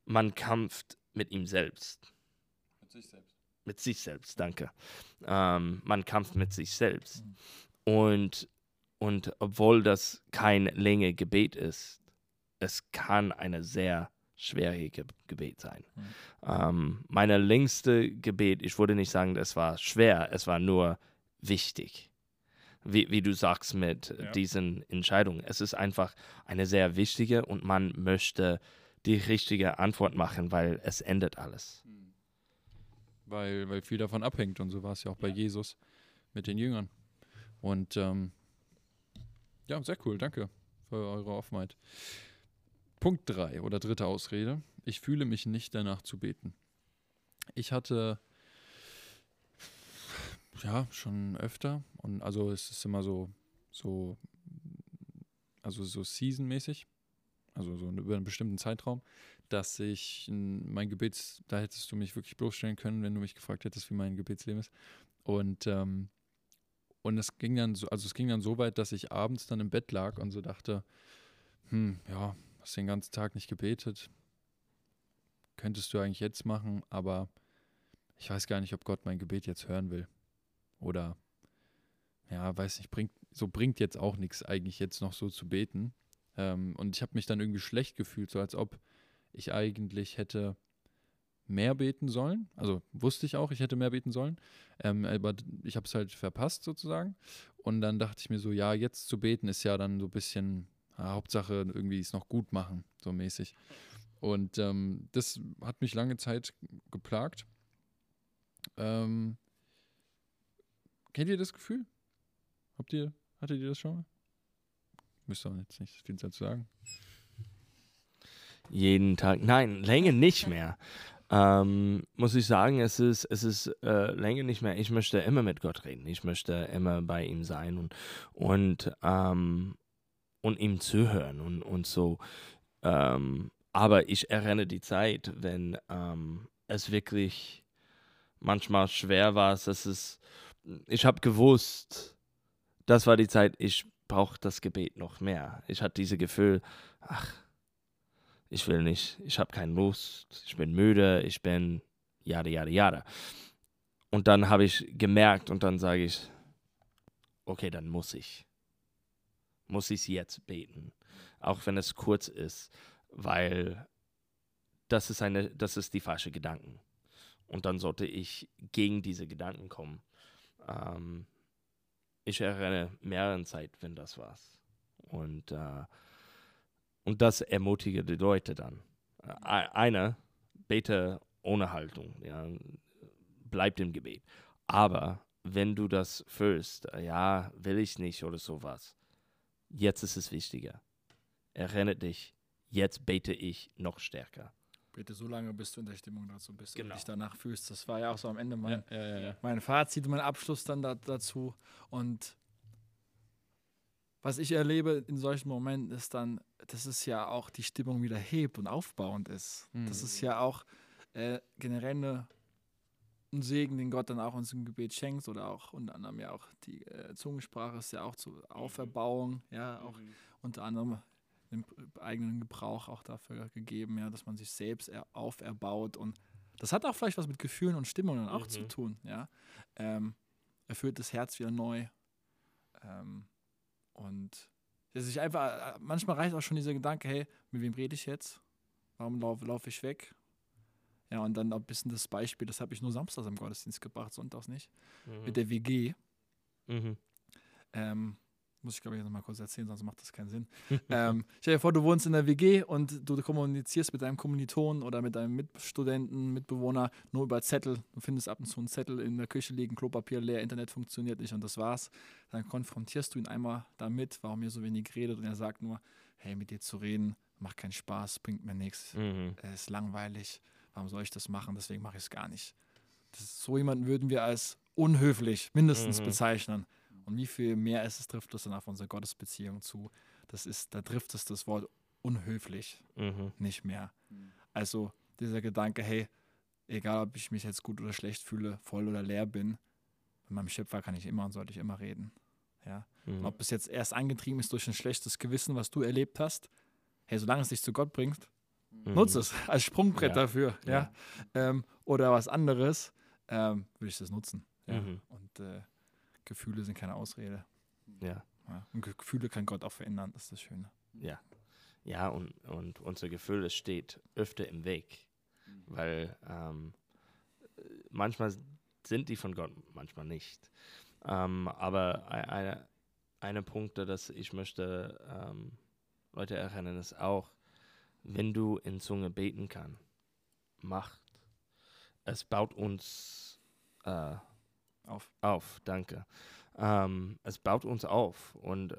man kämpft mit ihm selbst. Mit sich selbst. Mit sich selbst, danke. Ähm, man kämpft mit sich selbst. Mhm. Und und obwohl das kein länger Gebet ist, es kann eine sehr schwierige Gebet sein. Mhm. Ähm, meine längste Gebet, ich würde nicht sagen, es war schwer, es war nur wichtig. Wie, wie du sagst mit ja. diesen Entscheidungen. Es ist einfach eine sehr wichtige und man möchte die richtige Antwort machen, weil es ändert alles. Mhm. Weil, weil viel davon abhängt und so war es ja auch bei Jesus mit den Jüngern. Und ähm, ja, sehr cool, danke für eure Offenheit. Punkt 3 oder dritte Ausrede. Ich fühle mich nicht danach zu beten. Ich hatte ja schon öfter und also es ist immer so so also so seasonmäßig, also so über einen bestimmten Zeitraum, dass ich mein Gebets, da hättest du mich wirklich bloßstellen können, wenn du mich gefragt hättest, wie mein Gebetsleben ist. Und ähm, und es ging dann so, also es ging dann so weit, dass ich abends dann im Bett lag und so dachte, hm, ja, hast den ganzen Tag nicht gebetet. Könntest du eigentlich jetzt machen, aber ich weiß gar nicht, ob Gott mein Gebet jetzt hören will. Oder, ja, weiß nicht, bringt, so bringt jetzt auch nichts eigentlich jetzt noch so zu beten. Ähm, und ich habe mich dann irgendwie schlecht gefühlt, so als ob ich eigentlich hätte mehr beten sollen. Also wusste ich auch, ich hätte mehr beten sollen. Ähm, aber ich habe es halt verpasst sozusagen. Und dann dachte ich mir so, ja, jetzt zu beten ist ja dann so ein bisschen, ja, Hauptsache irgendwie es noch gut machen, so mäßig. Und ähm, das hat mich lange Zeit geplagt. Ähm, kennt ihr das Gefühl? Habt ihr, hattet ihr das schon mal? Müsst ihr jetzt nicht viel dazu sagen. Jeden Tag. Nein, länger nicht mehr. Ähm, muss ich sagen, es ist, es ist äh, länger nicht mehr. Ich möchte immer mit Gott reden. Ich möchte immer bei ihm sein und, und, ähm, und ihm zuhören und, und so. Ähm, aber ich erinnere die Zeit, wenn ähm, es wirklich manchmal schwer war. Es ist, ich habe gewusst, das war die Zeit, ich brauche das Gebet noch mehr. Ich hatte dieses Gefühl, ach, ich will nicht, ich habe keine Lust, ich bin müde, ich bin jada, jada, jada. Und dann habe ich gemerkt und dann sage ich, okay, dann muss ich. Muss ich jetzt beten. Auch wenn es kurz ist, weil das ist, eine, das ist die falsche Gedanken. Und dann sollte ich gegen diese Gedanken kommen. Ähm, ich erinnere mehreren Zeit, wenn das war's. Und äh, und das ermutige die Leute dann. Einer, bete ohne Haltung, ja, bleibt im Gebet. Aber wenn du das fühlst, ja, will ich nicht oder sowas, jetzt ist es wichtiger. Erinnere dich, jetzt bete ich noch stärker. Bete so lange, bis du in der Stimmung dazu bist Genau. und dich danach fühlst. Das war ja auch so am Ende mein, ja, ja, ja. mein Fazit, mein Abschluss dann da, dazu. Und was ich erlebe in solchen Momenten ist dann, dass es ja auch die Stimmung wieder hebt und aufbauend ist. Das Mhm. ist ja auch äh, generell eine, ein Segen, den Gott dann auch uns im Gebet schenkt oder auch unter anderem ja auch die äh, Zungensprache ist ja auch zur Auferbauung, ja, auch unter anderem im eigenen Gebrauch auch dafür gegeben, ja, dass man sich selbst er auferbaut und das hat auch vielleicht was mit Gefühlen und Stimmungen auch zu Mhm. tun, ja. Ähm, erfüllt das Herz wieder neu. Ähm, und dass ich einfach, manchmal reicht auch schon dieser Gedanke, hey, mit wem rede ich jetzt? Warum laufe lauf ich weg? Ja, und dann auch ein bisschen das Beispiel, das habe ich nur samstags im Gottesdienst gebracht, sonntags nicht, Mhm. mit der WG. Mhm. Ähm, muss ich glaube ich noch mal kurz erzählen, sonst macht das keinen Sinn. ähm, stell dir vor, du wohnst in der WG und du kommunizierst mit deinem Kommilitonen oder mit deinem Mitstudenten, Mitbewohner nur über Zettel. Du findest ab und zu einen Zettel in der Küche liegen, Klopapier leer, Internet funktioniert nicht und das war's. Dann konfrontierst du ihn einmal damit, warum ihr so wenig redet und er sagt nur, hey, mit dir zu reden macht keinen Spaß, bringt mir nichts, Mhm. es ist langweilig, warum soll ich das machen, deswegen mache ich es gar nicht. Das, so jemanden würden wir als unhöflich mindestens Mhm. bezeichnen. Und wie viel mehr ist es, trifft es dann auf unsere Gottesbeziehung zu? Das ist, da trifft es das Wort unhöflich Mhm. nicht mehr. Also dieser Gedanke, hey, egal ob ich mich jetzt gut oder schlecht fühle, voll oder leer bin, mit meinem Schöpfer kann ich immer und sollte ich immer reden. Ja. Und Mhm. ob es jetzt erst angetrieben ist durch ein schlechtes Gewissen, was du erlebt hast, hey, solange es dich zu Gott bringt, Mhm. nutze es als Sprungbrett Ja. dafür. Ja. Ähm, oder was anderes, ähm, würde ich das nutzen. Ja. Mhm. Und äh, Gefühle sind keine Ausrede. Ja. Ja. Und Ge- Gefühle kann Gott auch verändern, das ist das Schöne. Ja. Ja, und, und unser Gefühl es steht öfter im Weg, weil ähm, manchmal sind die von Gott, manchmal nicht. Ähm, aber ei- eine, eine Punkt, dass ich möchte ähm, Leute erinnern, ist auch, wenn du in Zunge beten kann, macht. Es baut uns äh, Auf. auf, danke. Ähm, es baut uns auf und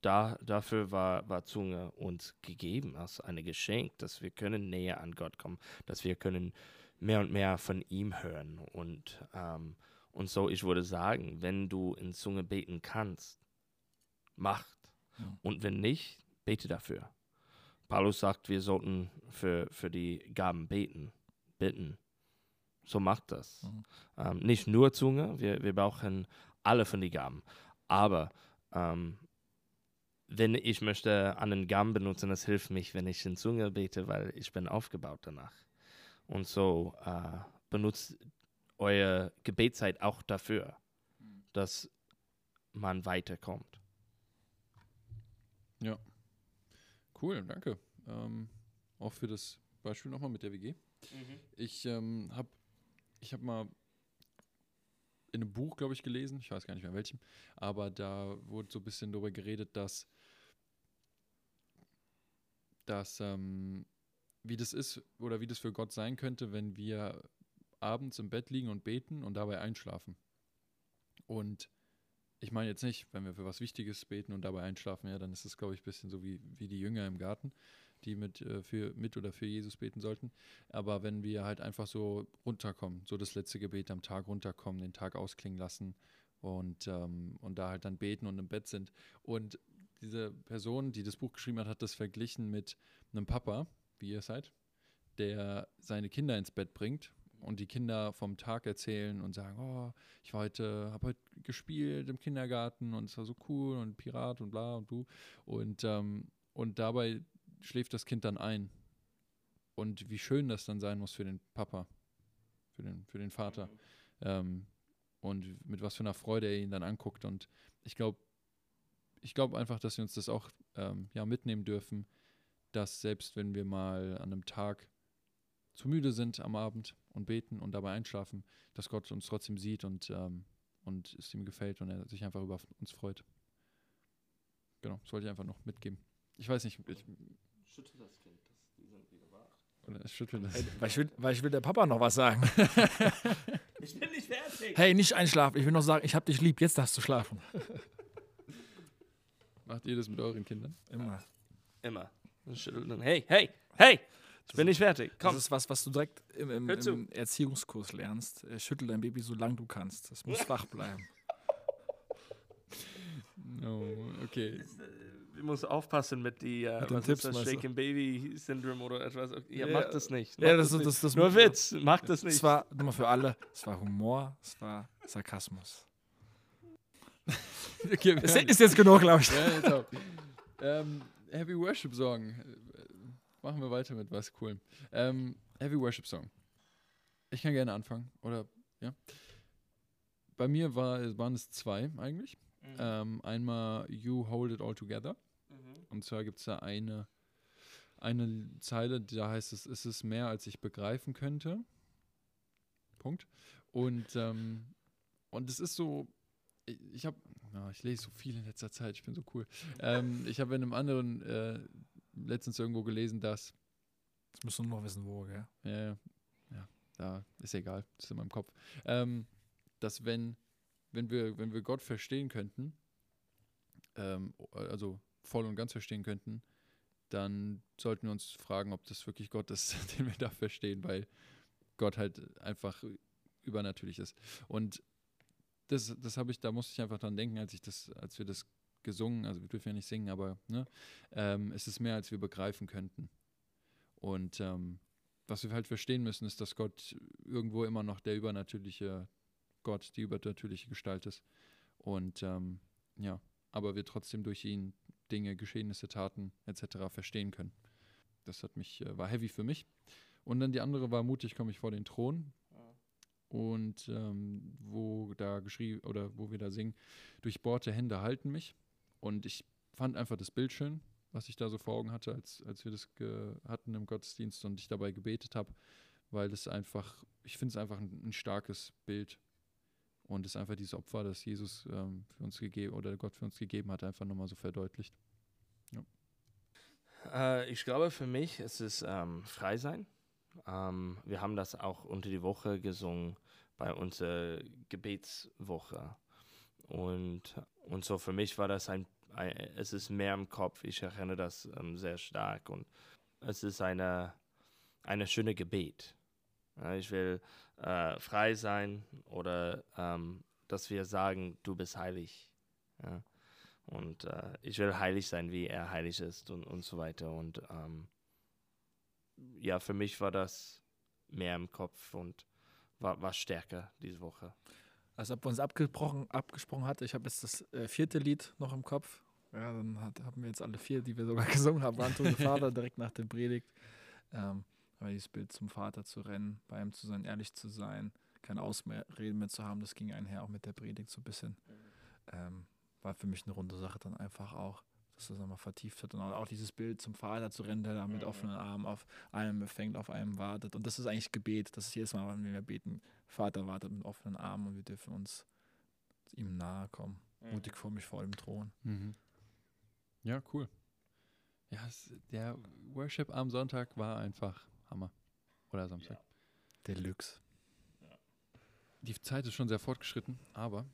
da, dafür war, war Zunge uns gegeben als ein Geschenk, dass wir können näher an Gott kommen, dass wir können mehr und mehr von ihm hören und, ähm, und so, ich würde sagen, wenn du in Zunge beten kannst, macht Ja. und wenn nicht, bete dafür. Paulus sagt, wir sollten für, für die Gaben beten, bitten. So macht das. Mhm. Ähm, nicht nur Zunge, wir, wir brauchen alle von den Gaben. Aber ähm, wenn ich möchte einen Gaben benutzen, das hilft mich, wenn ich in Zunge bete, weil ich bin aufgebaut danach. Und so äh, benutzt eure Gebetszeit auch dafür, dass man weiterkommt. Cool, danke. Ähm, auch für das Beispiel nochmal mit der WG. Ich ähm, habe ich hab mal in einem Buch, glaube ich, gelesen, ich weiß gar nicht mehr welchem, aber da wurde so ein bisschen darüber geredet, dass, dass ähm, wie das ist oder wie das für Gott sein könnte, wenn wir abends im Bett liegen und beten und dabei einschlafen. Und ich meine jetzt nicht, wenn wir für was Wichtiges beten und dabei einschlafen, ja, dann ist es, glaube ich, ein bisschen so wie, wie die Jünger im Garten, die mit, äh, für, mit oder für Jesus beten sollten. Aber wenn wir halt einfach so runterkommen, so das letzte Gebet am Tag runterkommen, den Tag ausklingen lassen und, ähm, und da halt dann beten und im Bett sind. Und diese Person, die das Buch geschrieben hat, hat das verglichen mit einem Papa, wie ihr seid, der seine Kinder ins Bett bringt und die Kinder vom Tag erzählen und sagen, oh, ich war heute, habe heute gespielt im Kindergarten und es war so cool und Pirat und bla und du. Und, ähm, und dabei schläft das Kind dann ein. Und wie schön das dann sein muss für den Papa, für den, für den Vater. Ähm, und mit was für einer Freude er ihn dann anguckt. Und ich glaube, ich glaube einfach, dass wir uns das auch ähm, ja, mitnehmen dürfen, dass selbst wenn wir mal an einem Tag zu müde sind am Abend und beten und dabei einschlafen, dass Gott uns trotzdem sieht und, ähm, und es ihm gefällt und er sich einfach über uns freut. Genau, das wollte ich einfach noch mitgeben. Ich weiß nicht, ich, Schüttel das Kind, das, die sind wieder wach. oder ich schüttel das. Hey, weil, ich will, weil ich will der Papa noch was sagen. Ich bin nicht fertig. Hey, nicht einschlafen. Ich will noch sagen, ich hab dich lieb. Jetzt darfst du schlafen. Macht ihr das mit euren Kindern? Immer. Immer. Schütteln dann, hey, hey, hey, ich bin nicht fertig. Das Komm. ist was, was du direkt im, im, im Erziehungskurs lernst. Äh, Schüttel dein Baby so lang du kannst. Das muss wach bleiben. Oh, okay. Müssen aufpassen mit die, äh, Mit was Tipps, ist das? Shaken Baby Syndrome oder etwas. Ja, Ja. mach das nicht. Ja, Mach das, das nicht. das, das, Nur Witz, mach das nicht. Es war, nochmal für alle, es war Humor, es war Sarkasmus. okay Ist, jetzt genug, glaube ich. ja, ähm, Heavy Worship Song. Machen wir weiter mit was cool. Ähm, Heavy Worship Song. Ich kann gerne anfangen, oder ja. Bei mir war, waren es zwei eigentlich. Mhm. Ähm, einmal You Hold It All Together. Und zwar gibt es da eine, eine Zeile, da heißt es, es ist mehr, als ich begreifen könnte. Punkt. Und, ähm, und es ist so, ich, habe, ja, ich lese so viel in letzter Zeit, ich bin so cool. Ähm, ich habe in einem anderen äh, letztens irgendwo gelesen, dass, Jetzt musst du nur noch wissen, wo, gell? ja, ja, ja, da ist egal, das ist in meinem Kopf, ähm, dass wenn, wenn wir, wenn wir Gott verstehen könnten, ähm, also voll und ganz verstehen könnten, dann sollten wir uns fragen, ob das wirklich Gott ist, den wir da verstehen, weil Gott halt einfach übernatürlich ist. Und das, das habe ich, da musste ich einfach dran denken, als ich das, als wir das gesungen, also wir dürfen ja nicht singen, aber ne, ähm, es ist mehr, als wir begreifen könnten. Und ähm, was wir halt verstehen müssen, ist, dass Gott irgendwo immer noch der übernatürliche Gott, die übernatürliche Gestalt ist. Und ähm, ja, aber wir trotzdem durch ihn Dinge, Geschehnisse, Taten etc. verstehen können. Das hat mich, äh, war heavy für mich. Und dann die andere war mutig, komme ich vor den Thron. Und ähm, wo da geschrieben oder wo wir da singen, durchbohrte Hände halten mich. Und ich fand einfach das Bild schön, was ich da so vor Augen hatte, als, als wir das hatten im Gottesdienst und ich dabei gebetet habe, weil das einfach, ich finde es einfach ein, ein starkes Bild. Und es ist einfach dieses Opfer, das Jesus ähm, für uns gegeben oder Gott für uns gegeben hat, einfach nochmal so verdeutlicht. Äh, ich glaube, für mich ist es ähm, frei sein. Ähm, wir haben das auch unter die Woche gesungen bei unserer Gebetswoche. Und, und so für mich war das ein, ein, es ist mehr im Kopf. Ich erinnere das ähm, sehr stark und es ist eine, eine schöne Gebet. Ja, ich will äh, frei sein oder ähm, dass wir sagen, du bist heilig. Ja. Und äh, ich will heilig sein, wie er heilig ist und, und so weiter. Und ähm, ja, für mich war das mehr im Kopf und war, war stärker diese Woche. Als ob wir uns abgebrochen, abgesprochen hatte. Ich habe jetzt das äh, vierte Lied noch im Kopf. Ja, dann hat, haben wir jetzt alle vier, die wir sogar gesungen haben, waren Vater direkt nach der Predigt. Ähm, aber dieses Bild zum Vater zu rennen, bei ihm zu sein, ehrlich zu sein, keine Ausreden mehr zu haben. Das ging einher auch mit der Predigt so ein bisschen. Ähm, war für mich eine runde Sache dann einfach auch, dass das nochmal vertieft hat und auch dieses Bild zum Vater zu rennen, der da mit offenen Armen auf einem fängt, auf einem wartet. Und das ist eigentlich Gebet. Das ist jedes Mal, wenn wir beten, Vater wartet mit offenen Armen und wir dürfen uns ihm nahe kommen. Mutig vor mich vor dem Thron. Mhm. Ja, cool. Ja, es, der Worship am Sonntag war einfach Hammer. Oder Samstag. Deluxe. Die Zeit ist schon sehr fortgeschritten, aber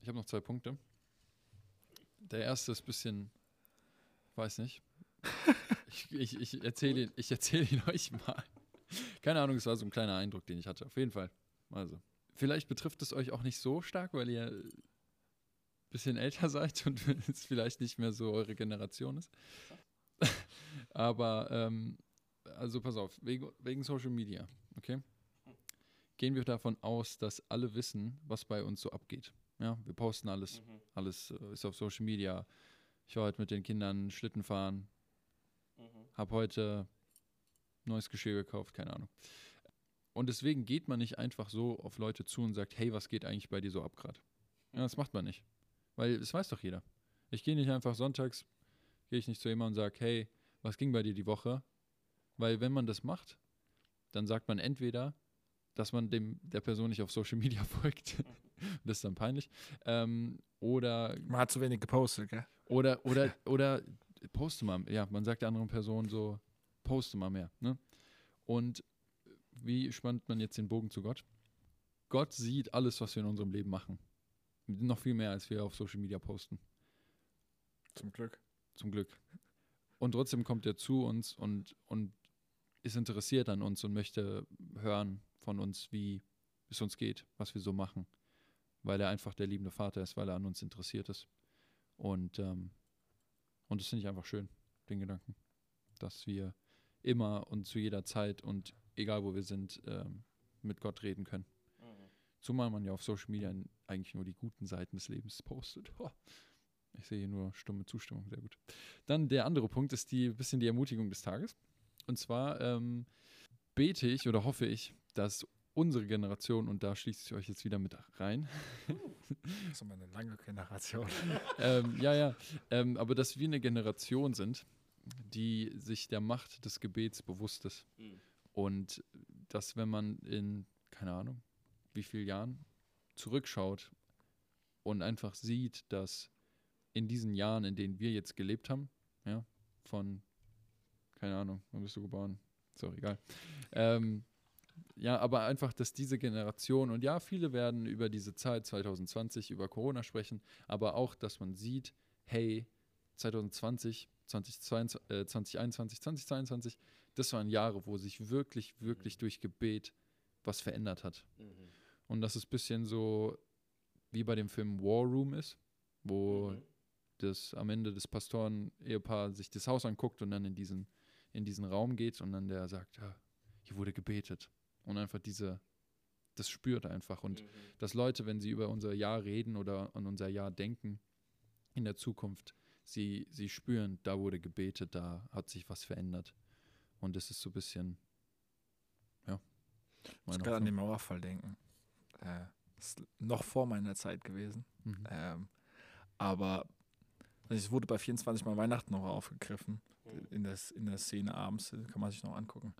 ich habe noch zwei Punkte. Der erste ist ein bisschen, weiß nicht. ich ich, ich erzähle ihn, ich erzähl ihn euch mal. Keine Ahnung, es war so ein kleiner Eindruck, den ich hatte. Auf jeden Fall. Also, vielleicht betrifft es euch auch nicht so stark, weil ihr ein bisschen älter seid und es vielleicht nicht mehr so eure Generation ist. Aber, ähm, also pass auf, wegen, wegen Social Media, okay? Gehen wir davon aus, dass alle wissen, was bei uns so abgeht. Ja, wir posten alles. Alles äh, ist auf Social Media. Ich war heute mit den Kindern Schlitten fahren. Hab heute neues Geschirr gekauft, keine Ahnung. Und deswegen geht man nicht einfach so auf Leute zu und sagt, hey, was geht eigentlich bei dir so ab gerade? Ja, das macht man nicht. Weil das weiß doch jeder. Ich gehe nicht einfach sonntags, gehe ich nicht zu jemandem und sage, hey, was ging bei dir die Woche? Weil wenn man das macht, dann sagt man entweder, dass man dem der Person nicht auf Social Media folgt. das ist dann peinlich. Ähm, oder Man hat zu wenig gepostet, gell? oder, oder, oder poste mal, ja, man sagt der anderen Person so, poste mal mehr. Ne? Und wie spannt man jetzt den Bogen zu Gott? Gott sieht alles, was wir in unserem Leben machen. Noch viel mehr, als wir auf Social Media posten. Zum Glück. Zum Glück. Und trotzdem kommt er zu uns und, und ist interessiert an uns und möchte hören von uns, wie es uns geht, was wir so machen. Weil er einfach der liebende Vater ist, weil er an uns interessiert ist. Und, ähm, und das finde ich einfach schön, den Gedanken, dass wir immer und zu jeder Zeit und egal wo wir sind, ähm, mit Gott reden können. Zumal man ja auf Social Media eigentlich nur die guten Seiten des Lebens postet. Oh, ich sehe hier nur stumme Zustimmung, sehr gut. Dann der andere Punkt ist die bisschen die Ermutigung des Tages. Und zwar ähm, bete ich oder hoffe ich, dass unsere Generation, und da schließe ich euch jetzt wieder mit rein, Das ist aber eine lange Generation. ähm, ja, ja, ähm, aber dass wir eine Generation sind, die sich der Macht des Gebets bewusst ist. Und dass, wenn man in, keine Ahnung, wie vielen Jahren zurückschaut und einfach sieht, dass in diesen Jahren, in denen wir jetzt gelebt haben, ja, von, keine Ahnung, wann bist du geboren? Ist auch egal. Ähm, ja, aber einfach, dass diese Generation, und ja, viele werden über diese Zeit 2020, über Corona sprechen, aber auch, dass man sieht, hey, 2020, 2022, äh, 2021, 2022, das waren Jahre, wo sich wirklich, wirklich durch Gebet was verändert hat. Und dass es ein bisschen so wie bei dem Film War Room ist, wo das am Ende des Pastoren-Ehepaar sich das Haus anguckt und dann in diesen, in diesen Raum geht und dann der sagt, ja, hier wurde gebetet. Und einfach diese, das spürt einfach. Und dass Leute, wenn sie über unser Jahr reden oder an unser Jahr denken, in der Zukunft, sie, sie spüren, da wurde gebetet, da hat sich was verändert. Und das ist so ein bisschen, ja. Ich gerade an den. Mauerfall denken. Äh, ist noch vor meiner Zeit gewesen. Mhm. Ähm, aber es wurde bei 24 Mal Weihnachten noch aufgegriffen. In der, in der Szene abends, äh, kann man sich noch angucken.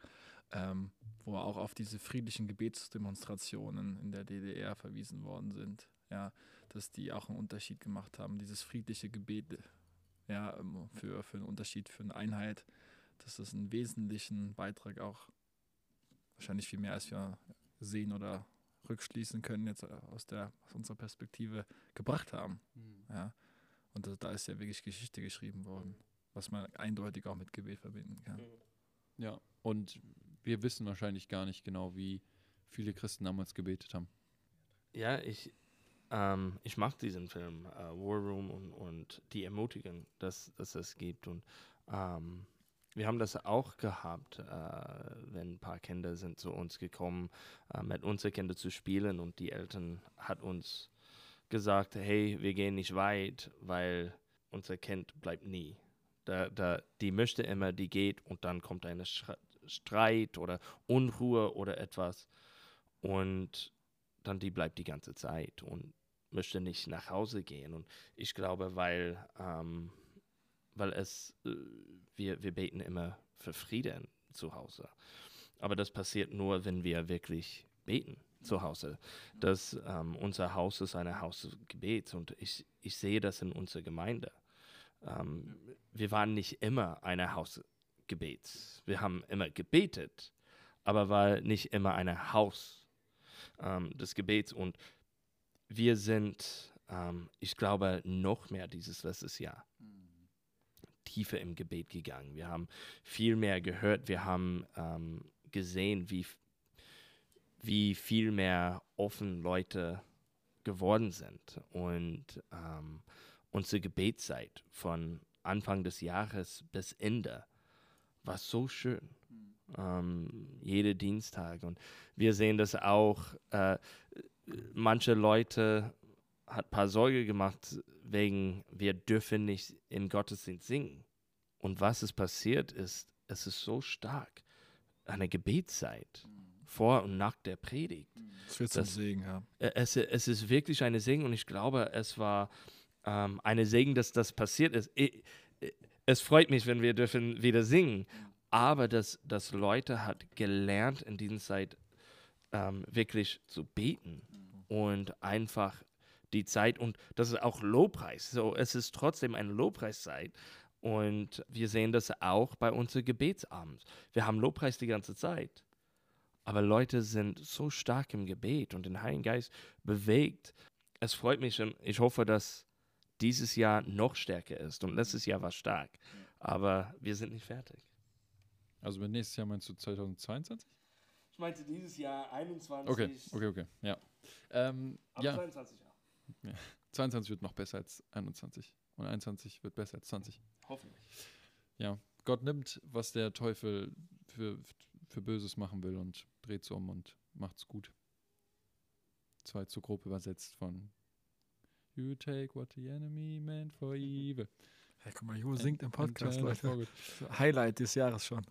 Ähm, wo auch auf diese friedlichen Gebetsdemonstrationen in der DDR verwiesen worden sind. Ja, dass die auch einen Unterschied gemacht haben. Dieses friedliche Gebet ja, ähm, für, für einen Unterschied, für eine Einheit, dass das einen wesentlichen Beitrag auch, wahrscheinlich viel mehr als wir sehen oder rückschließen können, jetzt äh, aus, der, aus unserer Perspektive gebracht haben. Ja. Und da, da ist ja wirklich Geschichte geschrieben worden, was man eindeutig auch mit Gebet verbinden kann. Ja, und wir wissen wahrscheinlich gar nicht genau, wie viele Christen damals gebetet haben. Ja, ich, ähm, ich mag diesen Film, äh, War Room und, und die Ermutigung, dass, dass es gibt. Und ähm, wir haben das auch gehabt, äh, wenn ein paar Kinder sind zu uns gekommen, äh, mit unseren Kindern zu spielen und die Eltern hat uns gesagt, hey, wir gehen nicht weit, weil unser Kind bleibt nie. Da, da, die möchte immer, die geht und dann kommt ein Streit oder Unruhe oder etwas. Und dann die bleibt die ganze Zeit und möchte nicht nach Hause gehen. Und ich glaube, weil, ähm, weil es, äh, wir, wir beten immer für Frieden zu Hause. Aber das passiert nur, wenn wir wirklich beten zu Hause. Das, ähm, unser Haus ist ein Haus des Gebets und ich, ich sehe das in unserer Gemeinde. Ähm, wir waren nicht immer ein Haus Gebets. Wir haben immer gebetet, aber war nicht immer ein Haus ähm, des Gebets. Und wir sind, ähm, ich glaube, noch mehr dieses letztes Jahr tiefer im Gebet gegangen. Wir haben viel mehr gehört. Wir haben ähm, gesehen, wie, wie viel mehr offen Leute geworden sind. Und ähm, unsere Gebetszeit von Anfang des Jahres bis Ende war so schön. Ähm, jede Dienstag. Und wir sehen das auch, äh, manche Leute hat ein paar Sorge gemacht, wegen wir dürfen nicht im Gottesdienst singen. Und was ist passiert ist, es ist so stark. Eine Gebetszeit vor und nach der Predigt. Das wird zum Das- Segen, ja. Äh, Es, es ist wirklich eine Segen und ich glaube, es war ähm, eine Segen, dass das passiert ist. Ich, es freut mich, wenn wir dürfen wieder singen, aber dass, dass Leute hat gelernt in dieser Zeit ähm, wirklich zu beten und einfach die Zeit und das ist auch Lobpreis. So, es ist trotzdem eine Lobpreiszeit und wir sehen das auch bei unserem Gebetsabend. Wir haben Lobpreis die ganze Zeit. Aber Leute sind so stark im Gebet und den Heiligen Geist bewegt. Es freut mich und ich hoffe, dass dieses Jahr noch stärker ist. Und letztes Jahr war stark. Aber wir sind nicht fertig. Also mit nächstes Jahr meinst du 2022? Ich meinte dieses Jahr 21. Okay, okay, okay. Ja. Ähm, ja, 22 Jahre. 22 wird noch besser als 21. Und 21 wird besser als 20. Hoffentlich. Ja. Gott nimmt, was der Teufel für, für Böses machen will und dreht es um und macht's gut. Das war jetzt so grob übersetzt von You take what the enemy meant for evil. Hey, guck mal, Jo singt im And Podcast, it for Leute. Highlight des Jahres schon.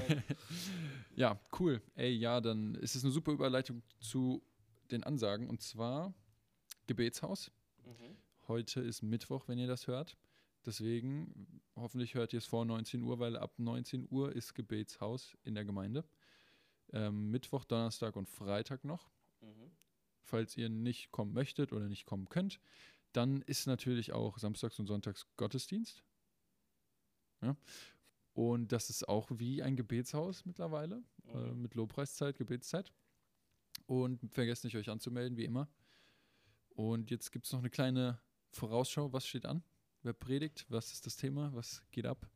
Ja, cool. Ey, ja, dann ist es eine super Überleitung zu den Ansagen und zwar Gebetshaus. Heute ist Mittwoch, wenn ihr das hört. Deswegen, hoffentlich hört ihr es vor 19 Uhr, weil ab 19 Uhr ist Gebetshaus in der Gemeinde. Ähm, Mittwoch, Donnerstag und Freitag noch. Falls ihr nicht kommen möchtet oder nicht kommen könnt, dann ist natürlich auch Samstags und Sonntags Gottesdienst. Ja. Und das ist auch wie ein Gebetshaus mittlerweile, äh, mit Lobpreiszeit, Gebetszeit. Und vergesst nicht, euch anzumelden, wie immer. Und jetzt gibt es noch eine kleine Vorausschau. Was steht an? Wer predigt? Was ist das Thema? Was geht ab?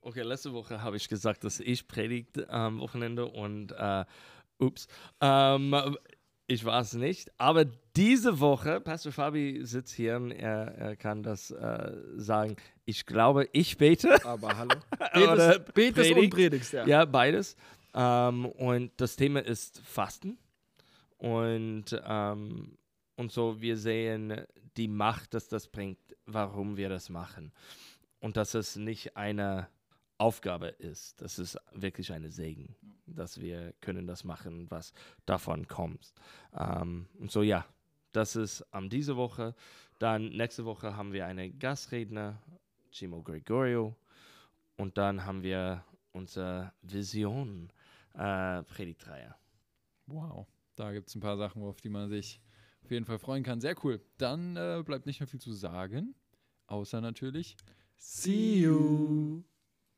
Okay, letzte Woche habe ich gesagt, dass ich predigt am Wochenende und äh, ups, ähm, ich war es nicht. Aber diese Woche, Pastor Fabi sitzt hier und er, er kann das äh, sagen. Ich glaube, ich bete. Aber hallo. Betest, betest und predigt. predigst, ja. Ja, beides. Ähm, und das Thema ist Fasten. Und, ähm, und so, wir sehen die Macht, dass das bringt, warum wir das machen. Und dass es nicht eine Aufgabe ist, das ist wirklich eine Segen, dass wir können das machen, was davon kommt. Ähm, und so, ja, das ist ähm, diese Woche. Dann nächste Woche haben wir einen Gastredner, Chimo Gregorio. Und dann haben wir unsere Vision äh, Predigtreihe. Wow. Da gibt es ein paar Sachen, auf die man sich auf jeden Fall freuen kann. Sehr cool. Dann äh, bleibt nicht mehr viel zu sagen. Außer natürlich. See you.